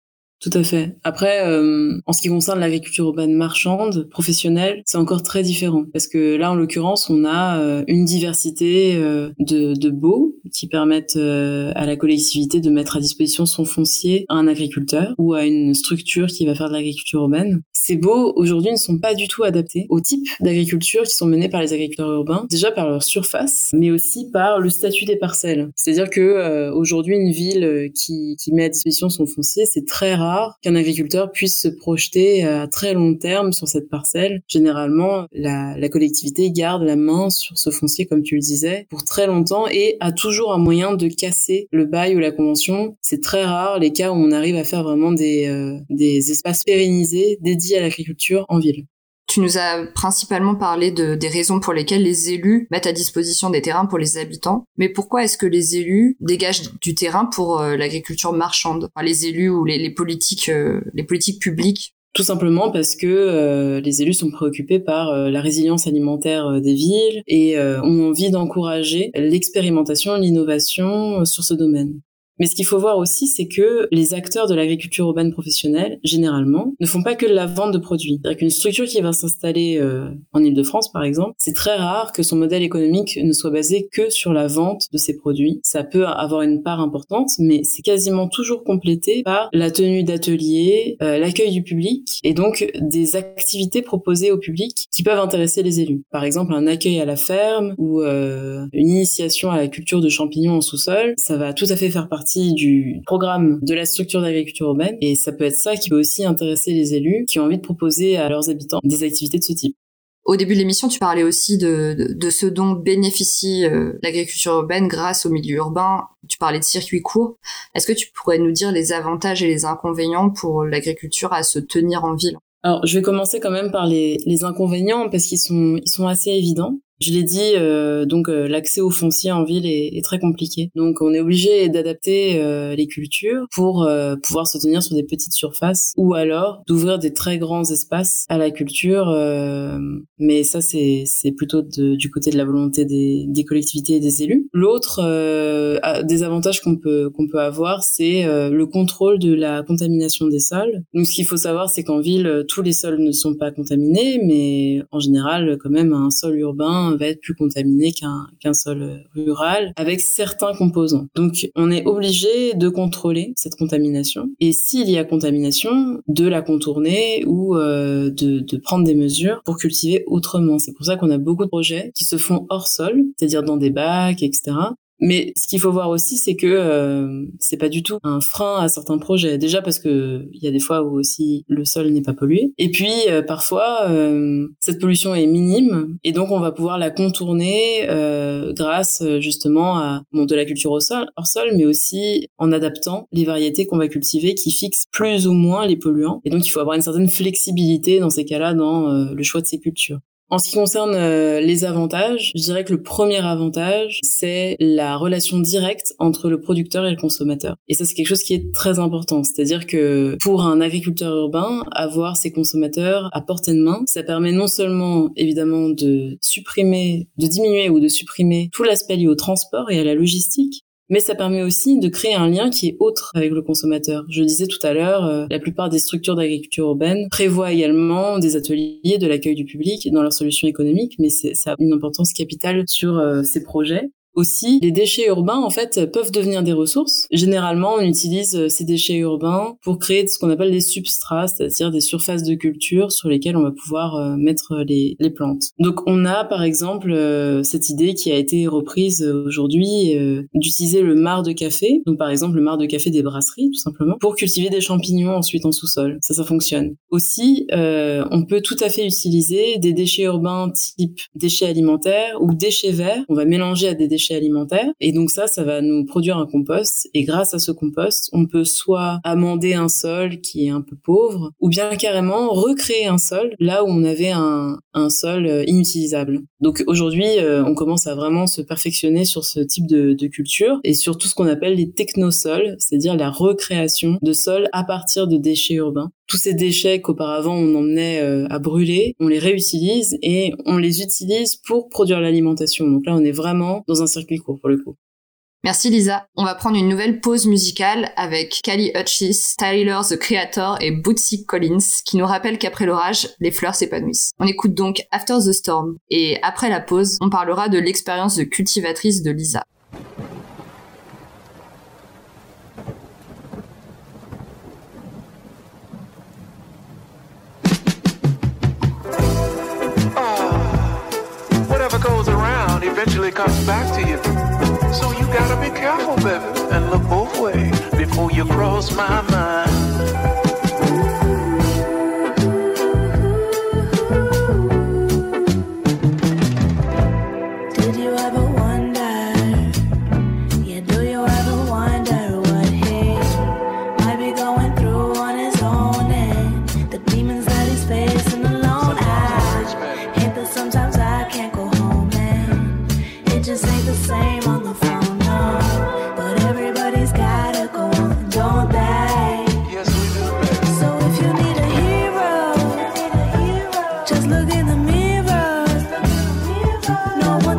Tout à fait. Après, euh, en ce qui concerne l'agriculture urbaine marchande, professionnelle, c'est encore très différent. Parce que là, en l'occurrence, on a euh, une diversité euh, de, de baux qui permettent à la collectivité de mettre à disposition son foncier à un agriculteur ou à une structure qui va faire de l'agriculture urbaine. Ces baux, aujourd'hui, ne sont pas du tout adaptés au type d'agriculture qui sont menés par les agriculteurs urbains. Déjà par leur surface, mais aussi par le statut des parcelles. C'est-à-dire que aujourd'hui, une ville qui, qui met à disposition son foncier, c'est très rare qu'un agriculteur puisse se projeter à très long terme sur cette parcelle. Généralement, la, collectivité garde la main sur ce foncier, comme tu le disais, pour très longtemps et a toujours un moyen de casser le bail ou la convention. C'est très rare les cas où on arrive à faire vraiment des, euh, des espaces pérennisés dédiés à l'agriculture en ville. Tu nous as principalement parlé de, des raisons pour lesquelles les élus mettent à disposition des terrains pour les habitants. Mais pourquoi est-ce que les élus dégagent du terrain pour euh, l'agriculture marchande? Les élus ou les, politiques, euh, les politiques publiques? Tout simplement parce que euh, les élus sont préoccupés par la résilience alimentaire des villes et ont envie d'encourager l'expérimentation, l'innovation sur ce domaine. Mais ce qu'il faut voir aussi, c'est que les acteurs de l'agriculture urbaine professionnelle, généralement, ne font pas que la vente de produits. C'est-à-dire qu'une structure qui va s'installer euh, en Ile-de-France, par exemple, c'est très rare que son modèle économique ne soit basé que sur la vente de ses produits. Ça peut avoir une part importante, mais c'est quasiment toujours complété par la tenue d'ateliers, euh, l'accueil du public, et donc des activités proposées au public qui peuvent intéresser les élus. Par exemple, un accueil à la ferme ou euh, une initiation à la culture de champignons en sous-sol, ça va tout à fait faire partie du programme de la structure d'agriculture urbaine et ça peut être ça qui peut aussi intéresser les élus qui ont envie de proposer à leurs habitants des activités de ce type. Au début de l'émission, tu parlais aussi de, de, ce dont bénéficie euh, l'agriculture urbaine grâce au milieu urbain. Tu parlais de circuits courts. Est-ce que tu pourrais nous dire les avantages et les inconvénients pour l'agriculture à se tenir en ville? Alors, je vais commencer quand même par les, les inconvénients parce qu'ils sont, ils sont assez évidents. Je l'ai dit, euh, donc euh, l'accès au foncier en ville est, très compliqué. Donc on est obligé d'adapter euh, les cultures pour pouvoir se tenir sur des petites surfaces ou alors d'ouvrir des très grands espaces à la culture. mais ça c'est plutôt du côté de la volonté des, des collectivités et des élus. L'autre des avantages qu'on peut qu'on peut avoir, c'est le contrôle de la contamination des sols. Donc ce qu'il faut savoir, c'est qu'en ville tous les sols ne sont pas contaminés, mais en général quand même un sol urbain va être plus contaminé qu'un sol rural avec certains composants. Donc on est obligé de contrôler cette contamination et s'il y a contamination, de la contourner ou euh, de, de prendre des mesures pour cultiver autrement. C'est pour ça qu'on a beaucoup de projets qui se font hors sol, c'est-à-dire dans des bacs, etc. Mais ce qu'il faut voir aussi, c'est que euh, c'est pas du tout un frein à certains projets. Déjà parce que il y a des fois où aussi le sol n'est pas pollué. Et puis euh, parfois euh, cette pollution est minime et donc on va pouvoir la contourner euh, grâce justement à bon, de la culture au sol, hors sol, mais aussi en adaptant les variétés qu'on va cultiver qui fixent plus ou moins les polluants. Et donc il faut avoir une certaine flexibilité dans ces cas-là dans le choix de ces cultures. En ce qui concerne euh, les avantages, je dirais que le premier avantage, c'est la relation directe entre le producteur et le consommateur. Et ça, c'est quelque chose qui est très important. C'est-à-dire que pour un agriculteur urbain, avoir ses consommateurs à portée de main, ça permet non seulement, évidemment, de supprimer, de diminuer ou de supprimer tout l'aspect lié au transport et à la logistique, mais ça permet aussi de créer un lien qui est autre avec le consommateur. Je disais tout à l'heure, euh, la plupart des structures d'agriculture urbaine prévoient également des ateliers de l'accueil du public dans leurs solutions économiques, mais ça a une importance capitale sur euh, ces projets. Aussi, les déchets urbains, en fait, peuvent devenir des ressources. Généralement, on utilise euh, ces déchets urbains pour créer ce qu'on appelle des substrats, c'est-à-dire des surfaces de culture sur lesquelles on va pouvoir euh, mettre les, les plantes. Donc, on a, par exemple, euh, cette idée qui a été reprise aujourd'hui d'utiliser le marc de café, donc par exemple le marc de café des brasseries, tout simplement, pour cultiver des champignons ensuite en sous-sol. Ça, ça fonctionne. Aussi, on peut tout à fait utiliser des déchets urbains type déchets alimentaires ou déchets verts. On va mélanger à des déchets alimentaires. Et donc ça, ça va nous produire un compost. Et grâce à ce compost, on peut soit amender un sol qui est un peu pauvre, ou bien carrément recréer un sol là où on avait un, un sol euh, inutilisable. Donc aujourd'hui, euh, on commence à vraiment se perfectionner sur ce type de, de culture et sur tout ce qu'on appelle les technosols, c'est-à-dire la recréation de sols à partir de déchets urbains tous ces déchets qu'auparavant on emmenait euh, à brûler, on les réutilise et on les utilise pour produire l'alimentation. Donc là, on est vraiment dans un circuit court pour le coup. Merci Lisa. On va prendre une nouvelle pause musicale avec Kali Hutchis, Tyler the Creator et Bootsy Collins qui nous rappellent qu'après l'orage, les fleurs s'épanouissent. On écoute donc After the Storm et après la pause, on parlera de l'expérience de cultivatrice de Lisa. Eventually comes back to you. So you gotta be careful, baby, and look both ways before you cross my mind. no one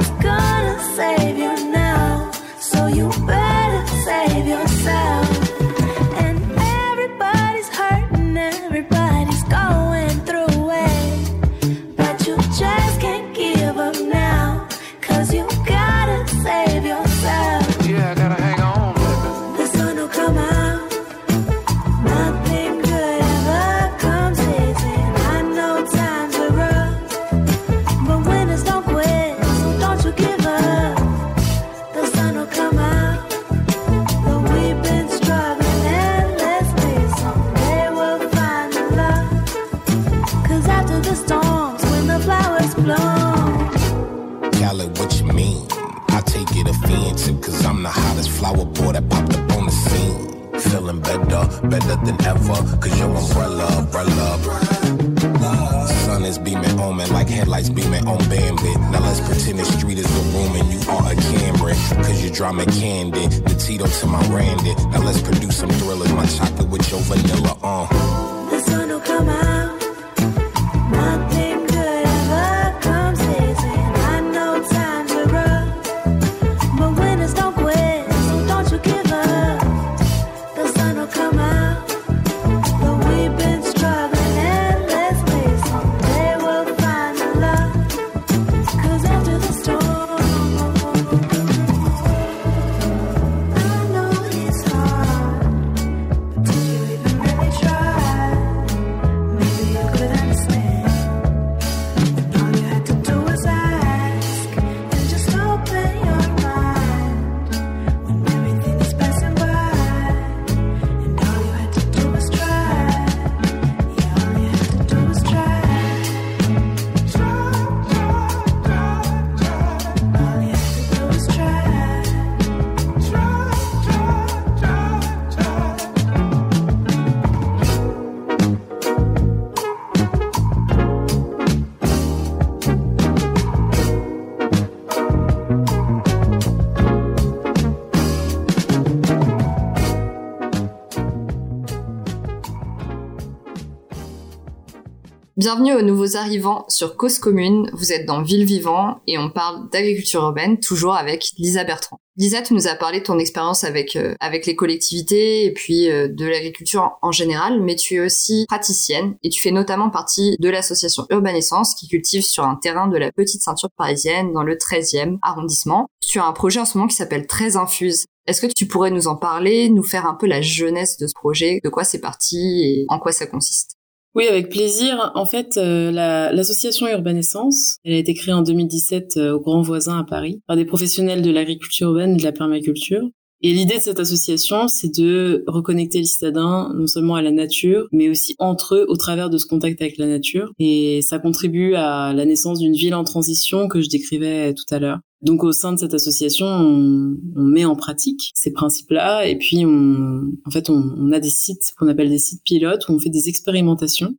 Bienvenue aux nouveaux arrivants sur Cause Commune. Vous êtes dans Ville Vivant et on parle d'agriculture urbaine, toujours avec Lisa Bertrand. Lisa, tu nous as parlé de ton expérience avec euh, avec les collectivités et puis euh, de l'agriculture en, général, mais tu es aussi praticienne et tu fais notamment partie de l'association Urbanescence qui cultive sur un terrain de la petite ceinture parisienne dans le 13e arrondissement. Tu as un projet en ce moment qui s'appelle Très Infuse. Est-ce que tu pourrais nous en parler, nous faire un peu la jeunesse de ce projet, de quoi c'est parti et en quoi ça consiste? Oui, avec plaisir. En fait, euh, l'association Urbanescence, elle a été créée en 2017 euh, au Grand Voisin à Paris par des professionnels de l'agriculture urbaine et de la permaculture. Et l'idée de cette association, c'est de reconnecter les citadins non seulement à la nature, mais aussi entre eux au travers de ce contact avec la nature. Et ça contribue à la naissance d'une ville en transition que je décrivais tout à l'heure. Donc au sein de cette association, on, met en pratique ces principes-là et puis on, en fait, on, on a des sites qu'on appelle des sites pilotes où on fait des expérimentations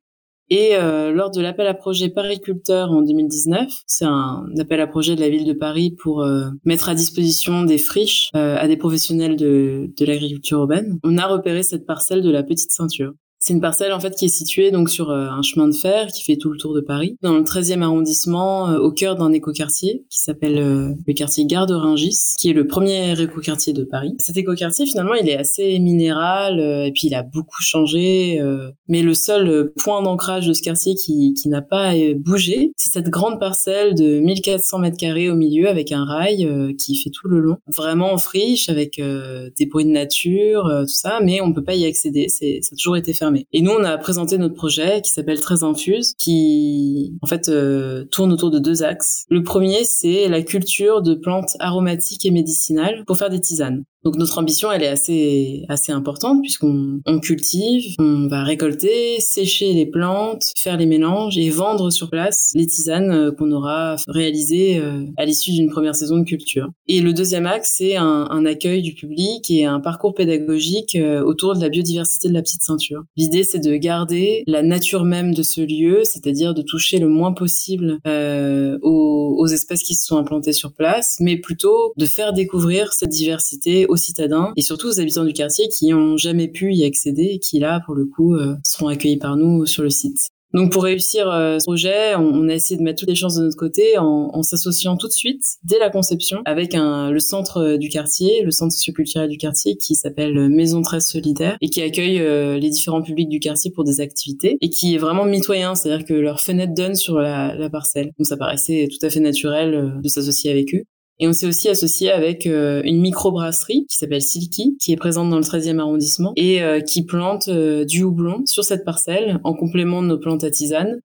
et euh, lors de l'appel à projet Pariculteur en 2019, c'est un appel à projet de la ville de Paris pour euh, mettre à disposition des friches euh, à des professionnels de, de l'agriculture urbaine, on a repéré cette parcelle de la petite ceinture. C'est une parcelle en fait qui est située donc sur euh, un chemin de fer qui fait tout le tour de Paris, dans le 13e arrondissement, euh, au cœur d'un écoquartier qui s'appelle euh, le quartier Gare de Ringis, qui est le premier écoquartier de Paris. Cet écoquartier finalement, il est assez minéral et puis il a beaucoup changé, mais le seul point d'ancrage de ce quartier qui, qui n'a pas bougé, c'est cette grande parcelle de 1400 mètres carrés au milieu avec un rail qui fait tout le long, vraiment en friche avec des bruits de nature, tout ça, mais on peut pas y accéder, c'est ça a toujours été fermé. Et nous, on a présenté notre projet qui s'appelle Très Infuse, qui en fait euh, tourne autour de deux axes. Le premier, c'est la culture de plantes aromatiques et médicinales pour faire des tisanes. Donc notre ambition, elle est assez assez importante puisqu'on on cultive, on va récolter, sécher les plantes, faire les mélanges et vendre sur place les tisanes euh, qu'on aura réalisées euh, à l'issue d'une première saison de culture. Et le deuxième axe, c'est un, un, accueil du public et un parcours pédagogique euh, autour de la biodiversité de la petite ceinture. L'idée, c'est de garder la nature même de ce lieu, c'est-à-dire de toucher le moins possible euh, aux, aux espèces qui se sont implantées sur place, mais plutôt de faire découvrir cette diversité aux citadins et surtout aux habitants du quartier qui n'ont jamais pu y accéder et qui là, pour le coup, euh, seront accueillis par nous sur le site. Donc pour réussir euh, ce projet, on, a essayé de mettre toutes les chances de notre côté en, s'associant tout de suite, dès la conception, avec le centre euh, du quartier, le centre socioculturel du quartier qui s'appelle Maison 13 Solidaire et qui accueille les différents publics du quartier pour des activités et qui est vraiment mitoyen, c'est-à-dire que leur fenêtre donne sur la parcelle. Donc ça paraissait tout à fait naturel de s'associer avec eux. Et on s'est aussi associé avec euh, une microbrasserie qui s'appelle Silky, qui est présente dans le 13e arrondissement et euh, qui plante euh, du houblon sur cette parcelle en complément de nos plantes à tisane.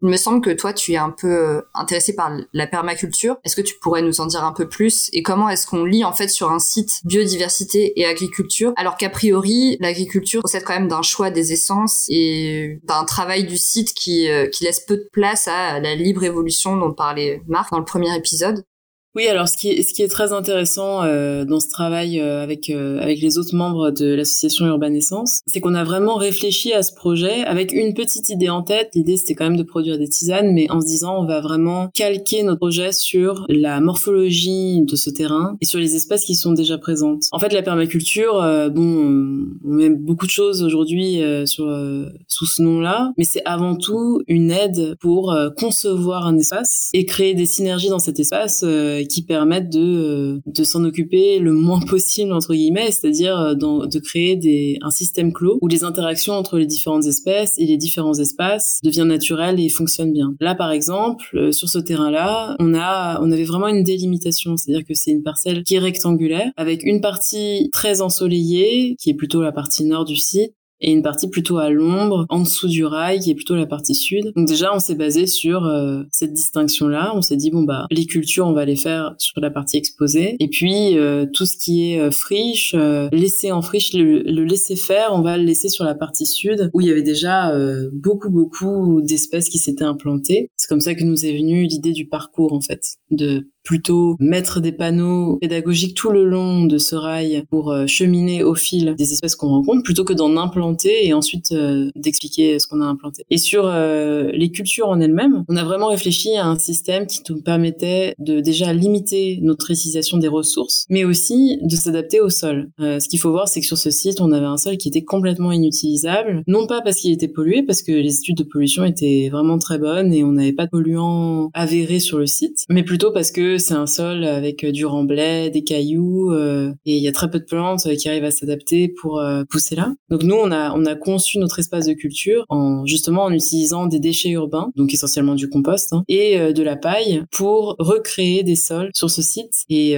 Il me semble que toi, tu es un peu intéressé par la permaculture. Est-ce que tu pourrais nous en dire un peu plus? Et comment est-ce qu'on lit en fait sur un site biodiversité et agriculture alors qu'a priori, l'agriculture possède quand même d'un choix des essences et d'un travail du site qui laisse peu de place à la libre évolution dont parlait Marc dans le premier épisode? Oui, alors ce qui est, ce qui est très intéressant euh, dans ce travail euh, avec euh, avec les autres membres de l'association Urbanescence, c'est qu'on a vraiment réfléchi à ce projet avec une petite idée en tête. L'idée c'était quand même de produire des tisanes, mais en se disant on va vraiment calquer notre projet sur la morphologie de ce terrain et sur les espèces qui sont déjà présentes. En fait, la permaculture, bon, on met beaucoup de choses aujourd'hui sur sous ce nom-là, mais c'est avant tout une aide pour concevoir un espace et créer des synergies dans cet espace qui permettent de, euh, de s'en occuper le moins possible entre guillemets, c'est-à-dire euh, de créer des, un système clos où les interactions entre les différentes espèces et les différents espaces deviennent naturelles et fonctionnent bien. Là, par exemple, euh, sur ce terrain-là, on on avait vraiment une délimitation, c'est-à-dire que c'est une parcelle qui est rectangulaire avec une partie très ensoleillée qui est plutôt la partie nord du site et une partie plutôt à l'ombre, en dessous du rail, qui est plutôt la partie sud. Donc déjà, on s'est basé sur euh, cette distinction-là. On s'est dit bon bah les cultures, on va les faire sur la partie exposée, et puis euh, tout ce qui est euh, friche, laisser en friche, le, le, laisser faire, on va le laisser sur la partie sud, où il y avait déjà beaucoup beaucoup d'espèces qui s'étaient implantées. C'est comme ça que nous est venue l'idée du parcours en fait, de plutôt mettre des panneaux pédagogiques tout le long de ce rail pour euh, cheminer au fil des espèces qu'on rencontre plutôt que d'en implanter et ensuite euh, d'expliquer ce qu'on a implanté. Et sur euh, les cultures en elles-mêmes, on a vraiment réfléchi à un système qui nous permettait de déjà limiter notre utilisation des ressources, mais aussi de s'adapter au sol. ce qu'il faut voir, c'est que sur ce site, on avait un sol qui était complètement inutilisable, non pas parce qu'il était pollué, parce que les études de pollution étaient vraiment très bonnes et on n'avait pas de polluants avérés sur le site, mais plutôt parce que c'est un sol avec du remblai, des cailloux et il y a très peu de plantes qui arrivent à s'adapter pour pousser là. Donc nous on a on a conçu notre espace de culture en justement en utilisant des déchets urbains, donc essentiellement du compost hein, et de la paille pour recréer des sols sur ce site et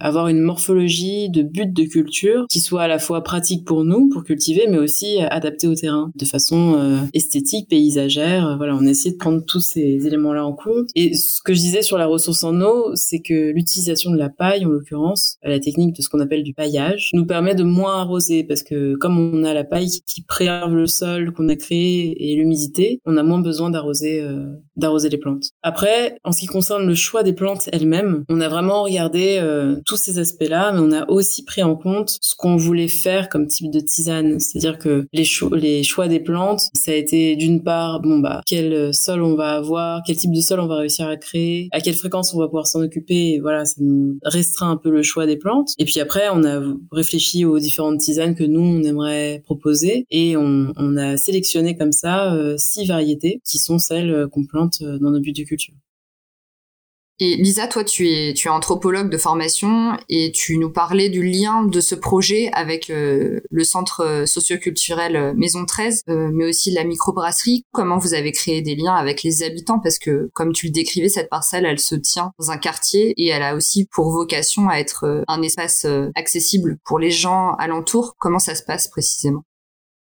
avoir une morphologie de but de culture qui soit à la fois pratique pour nous pour cultiver mais aussi adapté au terrain de façon esthétique, paysagère. Voilà, on essaie de prendre tous ces éléments-là en compte. Et ce que je disais sur la ressource en eau, c'est que l'utilisation de la paille, en l'occurrence, la technique de ce qu'on appelle du paillage, nous permet de moins arroser parce que comme on a la paille qui préserve le sol qu'on a créé et l'humidité, on a moins besoin d'arroser euh, d'arroser les plantes. Après, en ce qui concerne le choix des plantes elles-mêmes, on a vraiment regardé euh, tous ces aspects-là, mais on a aussi pris en compte ce qu'on voulait faire comme type de tisane, c'est-à-dire que les, les choix des plantes, ça a été d'une part, bon bah quel sol on va avoir, quel type de sol on va réussir à créer, à quelle fréquence on va pouvoir s'en occuper. voilà, ça nous restreint un peu le choix des plantes. Et puis après, on a réfléchi aux différentes tisanes que nous on aimerait proposer et on, on a sélectionné comme ça euh, six variétés qui sont celles qu'on plante dans nos buts de culture. Et Lisa, toi, tu es, tu anthropologue de formation et tu nous parlais du lien de ce projet avec euh, le centre euh, socioculturel euh, Maison 13, mais aussi la microbrasserie. Comment vous avez créé des liens avec les habitants? Parce que, comme tu le décrivais, cette parcelle, elle se tient dans un quartier et elle a aussi pour vocation à être un espace accessible pour les gens alentours. Comment ça se passe précisément?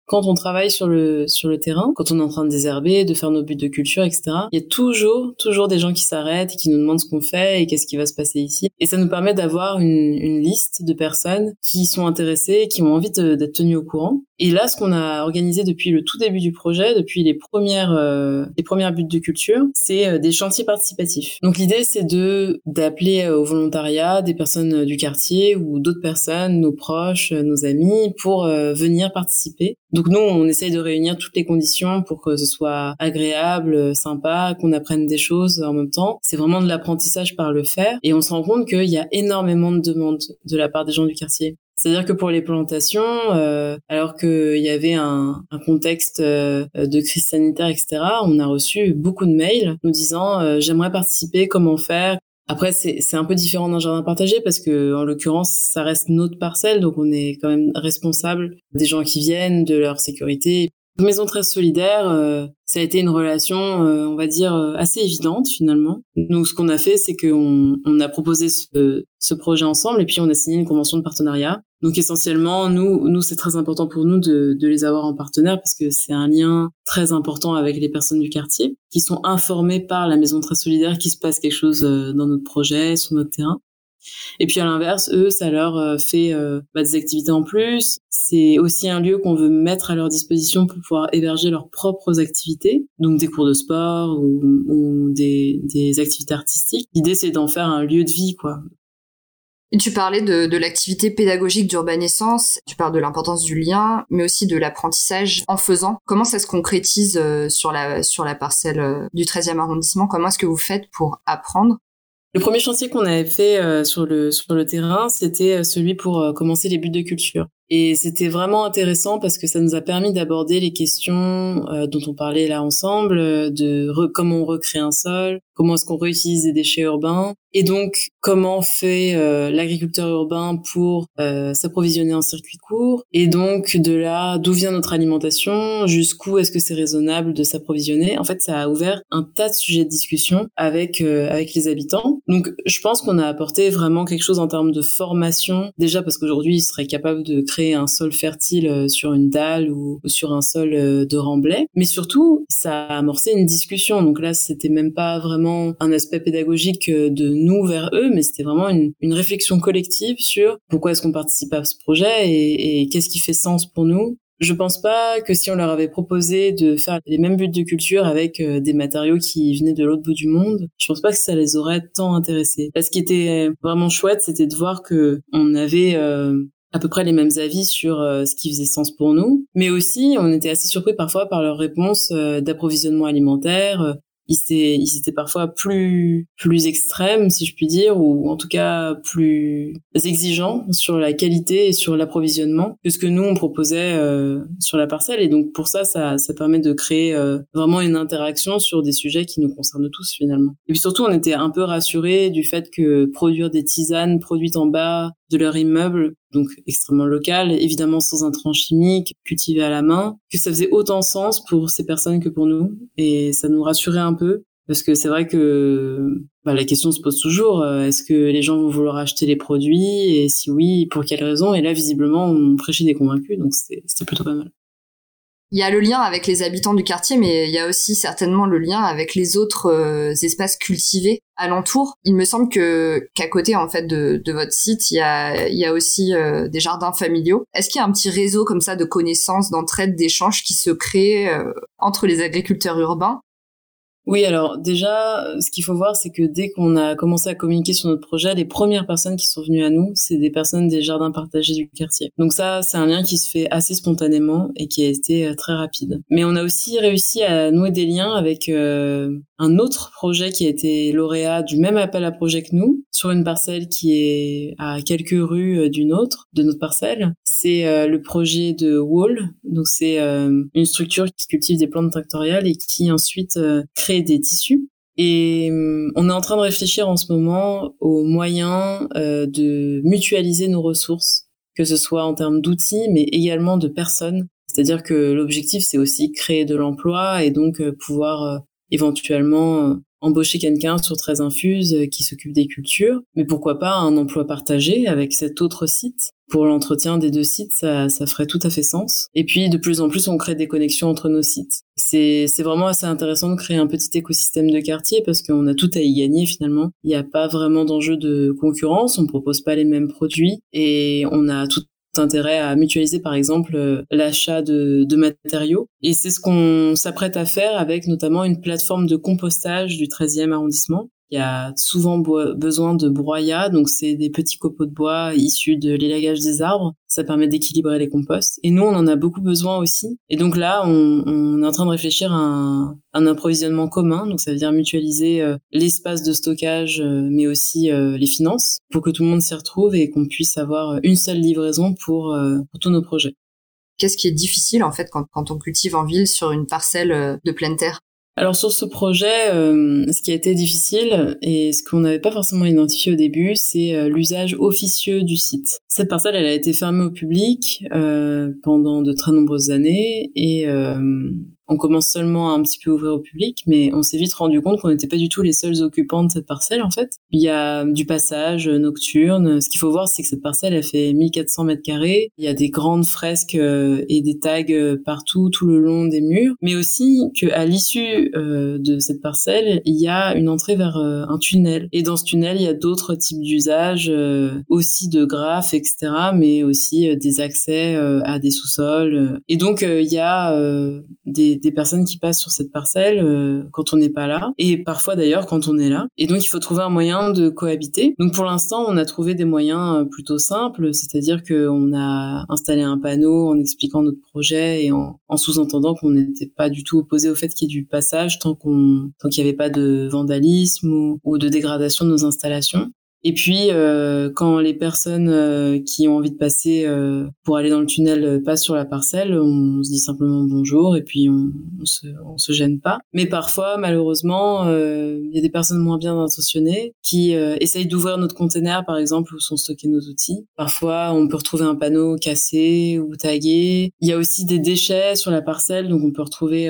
Quand on travaille sur le sur le terrain, quand on est en train de désherber, de faire nos buts de culture, etc. Il y a toujours toujours des gens qui s'arrêtent et qui nous demandent ce qu'on fait et qu'est-ce qui va se passer ici. Et ça nous permet d'avoir une, une liste de personnes qui sont intéressées, qui ont envie d'être tenues au courant. Et là, ce qu'on a organisé depuis le tout début du projet, depuis les premières euh, les premières buts de culture, c'est euh, des chantiers participatifs. Donc l'idée, c'est de d'appeler euh, au volontariat des personnes du quartier ou d'autres personnes, nos proches, nos amis, pour venir participer donc nous, on essaye de réunir toutes les conditions pour que ce soit agréable, sympa, qu'on apprenne des choses en même temps. C'est vraiment de l'apprentissage par le faire. Et on se rend compte qu'il y a énormément de demandes de la part des gens du quartier. C'est-à-dire que pour les plantations, euh, alors qu'il y avait un, contexte euh, de crise sanitaire, etc., on a reçu beaucoup de mails nous disant euh, j'aimerais participer, comment faire, après, c'est un peu différent d'un jardin partagé parce que, en l'occurrence, ça reste notre parcelle, donc on est quand même responsable des gens qui viennent, de leur sécurité. Maison très solidaire, euh, ça a été une relation, euh, on va dire, euh, assez évidente finalement. Donc, ce qu'on a fait, c'est qu'on on a proposé ce, ce, projet ensemble et puis on a signé une convention de partenariat. Donc, essentiellement, nous, nous, c'est très important pour nous de, de les avoir en partenaire parce que c'est un lien très important avec les personnes du quartier qui sont informées par la Maison très solidaire qu'il se passe quelque chose dans notre projet, sur notre terrain. Et puis à l'inverse, eux, ça leur euh, fait euh, bah, des activités en plus. C'est aussi un lieu qu'on veut mettre à leur disposition pour pouvoir héberger leurs propres activités, donc des cours de sport ou, ou des, des activités artistiques. L'idée, c'est d'en faire un lieu de vie, quoi. Tu parlais de, l'activité pédagogique d'urbanescence, tu parles de l'importance du lien, mais aussi de l'apprentissage en faisant. Comment ça se concrétise euh, sur la, parcelle du 13e arrondissement? Comment est-ce que vous faites pour apprendre? Le premier chantier qu'on avait fait euh, sur le sur le terrain, c'était euh, celui pour euh, commencer les buts de culture. Et c'était vraiment intéressant parce que ça nous a permis d'aborder les questions euh, dont on parlait là ensemble, de comment on recrée un sol, comment est-ce qu'on réutilise des déchets urbains, et donc comment fait euh, l'agriculteur urbain pour euh, s'approvisionner en circuit court, et donc de là d'où vient notre alimentation, jusqu'où est-ce que c'est raisonnable de s'approvisionner. En fait, ça a ouvert un tas de sujets de discussion avec avec les habitants. Donc, je pense qu'on a apporté vraiment quelque chose en termes de formation, déjà parce qu'aujourd'hui, ils seraient capables de créer un sol fertile euh, sur une dalle ou, sur un sol euh, de remblai. Mais surtout, ça a amorcé une discussion. Donc là, c'était même pas vraiment un aspect pédagogique euh, de nous vers eux, mais c'était vraiment une, réflexion collective sur pourquoi est-ce qu'on participe à ce projet et, qu'est-ce qui fait sens pour nous je pense pas que si on leur avait proposé de faire les mêmes buts de culture avec des matériaux qui venaient de l'autre bout du monde, je pense pas que ça les aurait tant intéressés. ce qui était vraiment chouette, c'était de voir que on avait à peu près les mêmes avis sur euh, ce qui faisait sens pour nous, mais aussi on était assez surpris parfois par leurs réponses euh, d'approvisionnement alimentaire, euh, ils étaient, ils parfois plus, plus extrêmes, si je puis dire, ou en tout cas plus exigeants sur la qualité et sur l'approvisionnement que ce que nous on proposait euh, sur la parcelle. Et donc pour ça, ça, ça permet de créer euh, vraiment une interaction sur des sujets qui nous concernent tous finalement. Et puis surtout, on était un peu rassurés du fait que produire des tisanes produites en bas de leur immeuble, donc extrêmement local, évidemment sans intrants chimiques, cultivés à la main, que ça faisait autant sens pour ces personnes que pour nous. Et ça nous rassurait un peu, parce que c'est vrai que bah, la question se pose toujours, euh, est-ce que les gens vont vouloir acheter les produits? Et si oui, pour quelles raisons? Et là, visiblement, on prêchait des convaincus, donc c'était plutôt pas mal. Il y a le lien avec les habitants du quartier, mais il y a aussi certainement le lien avec les autres euh, espaces cultivés alentour. Il me semble que qu'à côté en fait de, de, votre site, il y a, il y a aussi euh, des jardins familiaux. Est-ce qu'il y a un petit réseau comme ça de connaissances, d'entraide, d'échanges qui se crée euh, entre les agriculteurs urbains oui, alors déjà, ce qu'il faut voir, c'est que dès qu'on a commencé à communiquer sur notre projet, les premières personnes qui sont venues à nous, c'est des personnes des jardins partagés du quartier. Donc ça, c'est un lien qui se fait assez spontanément et qui a été euh, très rapide. Mais on a aussi réussi à nouer des liens avec euh, un autre projet qui a été lauréat du même appel à projet que nous, sur une parcelle qui est à quelques rues euh, d'une autre, de notre parcelle. C'est le projet de Wall. Donc c'est une structure qui cultive des plantes tractoriales et qui ensuite crée des tissus. Et hum, on est en train de réfléchir en ce moment aux moyens euh, de mutualiser nos ressources, que ce soit en termes d'outils, mais également de personnes. C'est-à-dire que l'objectif, c'est aussi créer de l'emploi et donc euh, pouvoir euh, éventuellement embaucher quelqu'un sur Très Infuse euh, qui s'occupe des cultures, mais pourquoi pas un emploi partagé avec cet autre site? Pour l'entretien des deux sites, ça, ça ferait tout à fait sens. Et puis, de plus en plus, on crée des connexions entre nos sites. C'est vraiment assez intéressant de créer un petit écosystème de quartier parce qu'on a tout à y gagner finalement. Il n'y a pas vraiment d'enjeu de concurrence, on propose pas les mêmes produits et on a tout intérêt à mutualiser par exemple euh, l'achat de, matériaux. Et c'est ce qu'on s'apprête à faire avec notamment une plateforme de compostage du 13e arrondissement il y a souvent besoin de broyat, donc c'est des petits copeaux de bois issus de l'élagage des arbres. Ça permet d'équilibrer les composts. Et nous, on en a beaucoup besoin aussi. Et donc là, on, est en train de réfléchir à un, approvisionnement commun. Donc ça veut dire mutualiser euh, l'espace de stockage, euh, mais aussi euh, les finances, pour que tout le monde s'y retrouve et qu'on puisse avoir une seule livraison pour, tous nos projets. Qu'est-ce qui est difficile en fait quand on cultive en ville sur une parcelle de pleine terre? Alors sur ce projet, euh, ce qui a été difficile et ce qu'on n'avait pas forcément identifié au début, c'est euh, l'usage officieux du site. Cette parcelle, elle a été fermée au public euh, pendant de très nombreuses années et on commence seulement à un petit peu ouvrir au public, mais on s'est vite rendu compte qu'on n'était pas du tout les seuls occupants de cette parcelle en fait. Il y a du passage nocturne. Ce qu'il faut voir, c'est que cette parcelle, elle fait 1400 mètres carrés. Il y a des grandes fresques euh, et des tags euh, partout, tout le long des murs, mais aussi qu'à l'issue euh, de cette parcelle, il y a une entrée vers un tunnel. Et dans ce tunnel, il y a d'autres types d'usages, aussi de graphes, etc., mais aussi des accès à des sous-sols. Et donc, il y a des des, personnes qui passent sur cette parcelle euh, quand on n'est pas là, et parfois d'ailleurs quand on est là. Et donc il faut trouver un moyen de cohabiter. Donc pour l'instant, on a trouvé des moyens euh, plutôt simples, c'est-à-dire qu'on a installé un panneau en expliquant notre projet et en, sous-entendant qu'on n'était pas du tout opposé au fait qu'il y ait du passage tant qu'on tant qu'il n'y avait pas de vandalisme ou, ou de dégradation de nos installations. Et puis, euh, quand les personnes euh, qui ont envie de passer euh, pour aller dans le tunnel passent sur la parcelle, on se dit simplement bonjour et puis on, on, se, on se gêne pas. Mais parfois, malheureusement, il y a des personnes moins bien intentionnées qui essayent d'ouvrir notre container, par exemple, où sont stockés nos outils. Parfois, on peut retrouver un panneau cassé ou tagué. Il y a aussi des déchets sur la parcelle, donc on peut retrouver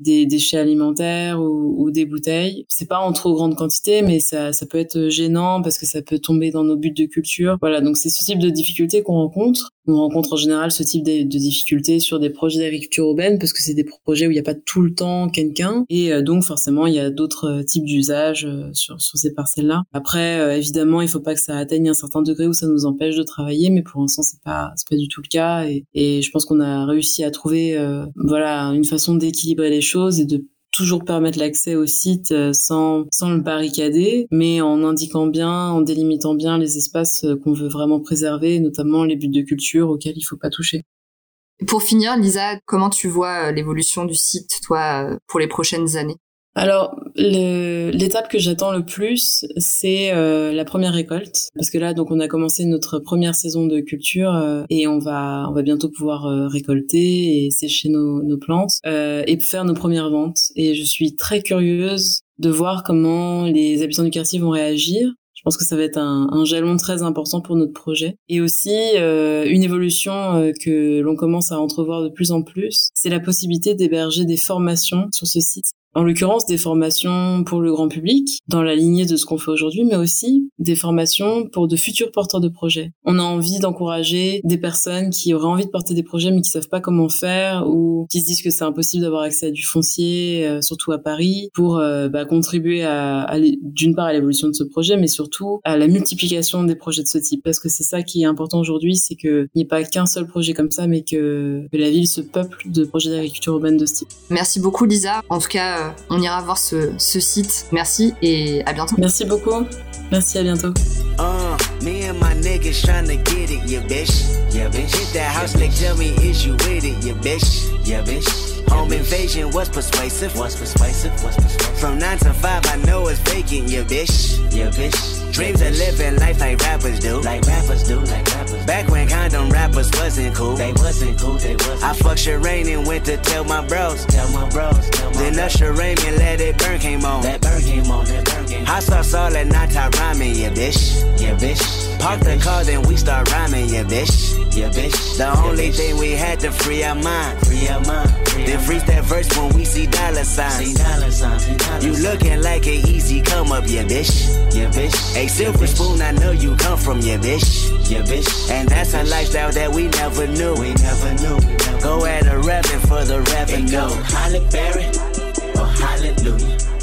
des déchets alimentaires ou, ou des bouteilles. C'est pas en trop grande quantité, mais ça, ça peut être gênant parce que ça peut tomber dans nos buts de culture. Voilà, donc c'est ce type de difficultés qu'on rencontre. On rencontre en général ce type de, difficultés sur des projets d'agriculture urbaine parce que c'est des projets où il n'y a pas tout le temps quelqu'un et euh, donc forcément il y a d'autres euh, types d'usages euh, sur, sur ces parcelles-là. Après, évidemment, il faut pas que ça atteigne un certain degré où ça nous empêche de travailler, mais pour l'instant c'est pas c'est pas du tout le cas et, et je pense qu'on a réussi à trouver voilà une façon d'équilibrer les choses et de toujours permettre l'accès au site euh, sans, sans le barricader, mais en indiquant bien, en délimitant bien les espaces euh, qu'on veut vraiment préserver, notamment les buts de culture auxquels il faut pas toucher. Pour finir, Lisa, comment tu vois euh, l'évolution du site, toi, pour les prochaines années? Alors, l'étape que j'attends le plus, c'est euh, la première récolte, parce que là, donc, on a commencé notre première saison de culture euh, et on va, on va bientôt pouvoir euh, récolter et sécher nos, nos plantes et faire nos premières ventes. Et je suis très curieuse de voir comment les habitants du quartier vont réagir. Je pense que ça va être un, un jalon très important pour notre projet. Et aussi, une évolution que l'on commence à entrevoir de plus en plus, c'est la possibilité d'héberger des formations sur ce site en l'occurrence des formations pour le grand public, dans la lignée de ce qu'on fait aujourd'hui, mais aussi des formations pour de futurs porteurs de projets. On a envie d'encourager des personnes qui auraient envie de porter des projets mais qui savent pas comment faire ou qui se disent que c'est impossible d'avoir accès à du foncier, euh, surtout à Paris, pour euh, bah, contribuer à, d'une part à l'évolution de ce projet, mais surtout à la multiplication des projets de ce type. Parce que c'est ça qui est important aujourd'hui, c'est qu'il n'y ait pas qu'un seul projet comme ça, mais que, que la ville se peuple de projets d'agriculture urbaine de ce type. Merci beaucoup Lisa. En tout cas, on ira voir ce, ce site. Merci et à bientôt. Merci beaucoup. Merci, à bientôt. Uh, me and my niggas tryna get it, yeah, bitch. Yeah, bitch. Hit that house, like, tell me, is you with it, yeah, bitch? Yeah, bitch. Home invasion was persuasive. Was persuasive. Was persuasive. From nine to five, I know it's vacant, yeah, bitch. Yeah, bitch. Dreams of living life like rappers do. Like rappers do, like rappers. Back when condom rappers wasn't cool. They wasn't cool, they wasn't. I fucked Sherane and went to tell my bros. Tell my bros. Tell my then Usher Rain and Let It Burn came on. That burn came on, that burn came on. Hot sauce all at night, I rhyming, yeah, bitch. Yeah, bitch. Park the car, then we start rhyming, yeah, bitch. Yeah, bitch. The only thing we had to free our mind. Free our mind. Then freeze that verse when we see dollar signs. See dollar signs. You looking like an easy come up, yeah, bitch. Yeah, bitch. A silver spoon, I know you come from, yeah, bitch. Yeah, bitch. And that's a lifestyle that we never knew. We never knew. Never Go at a rapping for the revenue. Go Holly Berry or Hallelujah.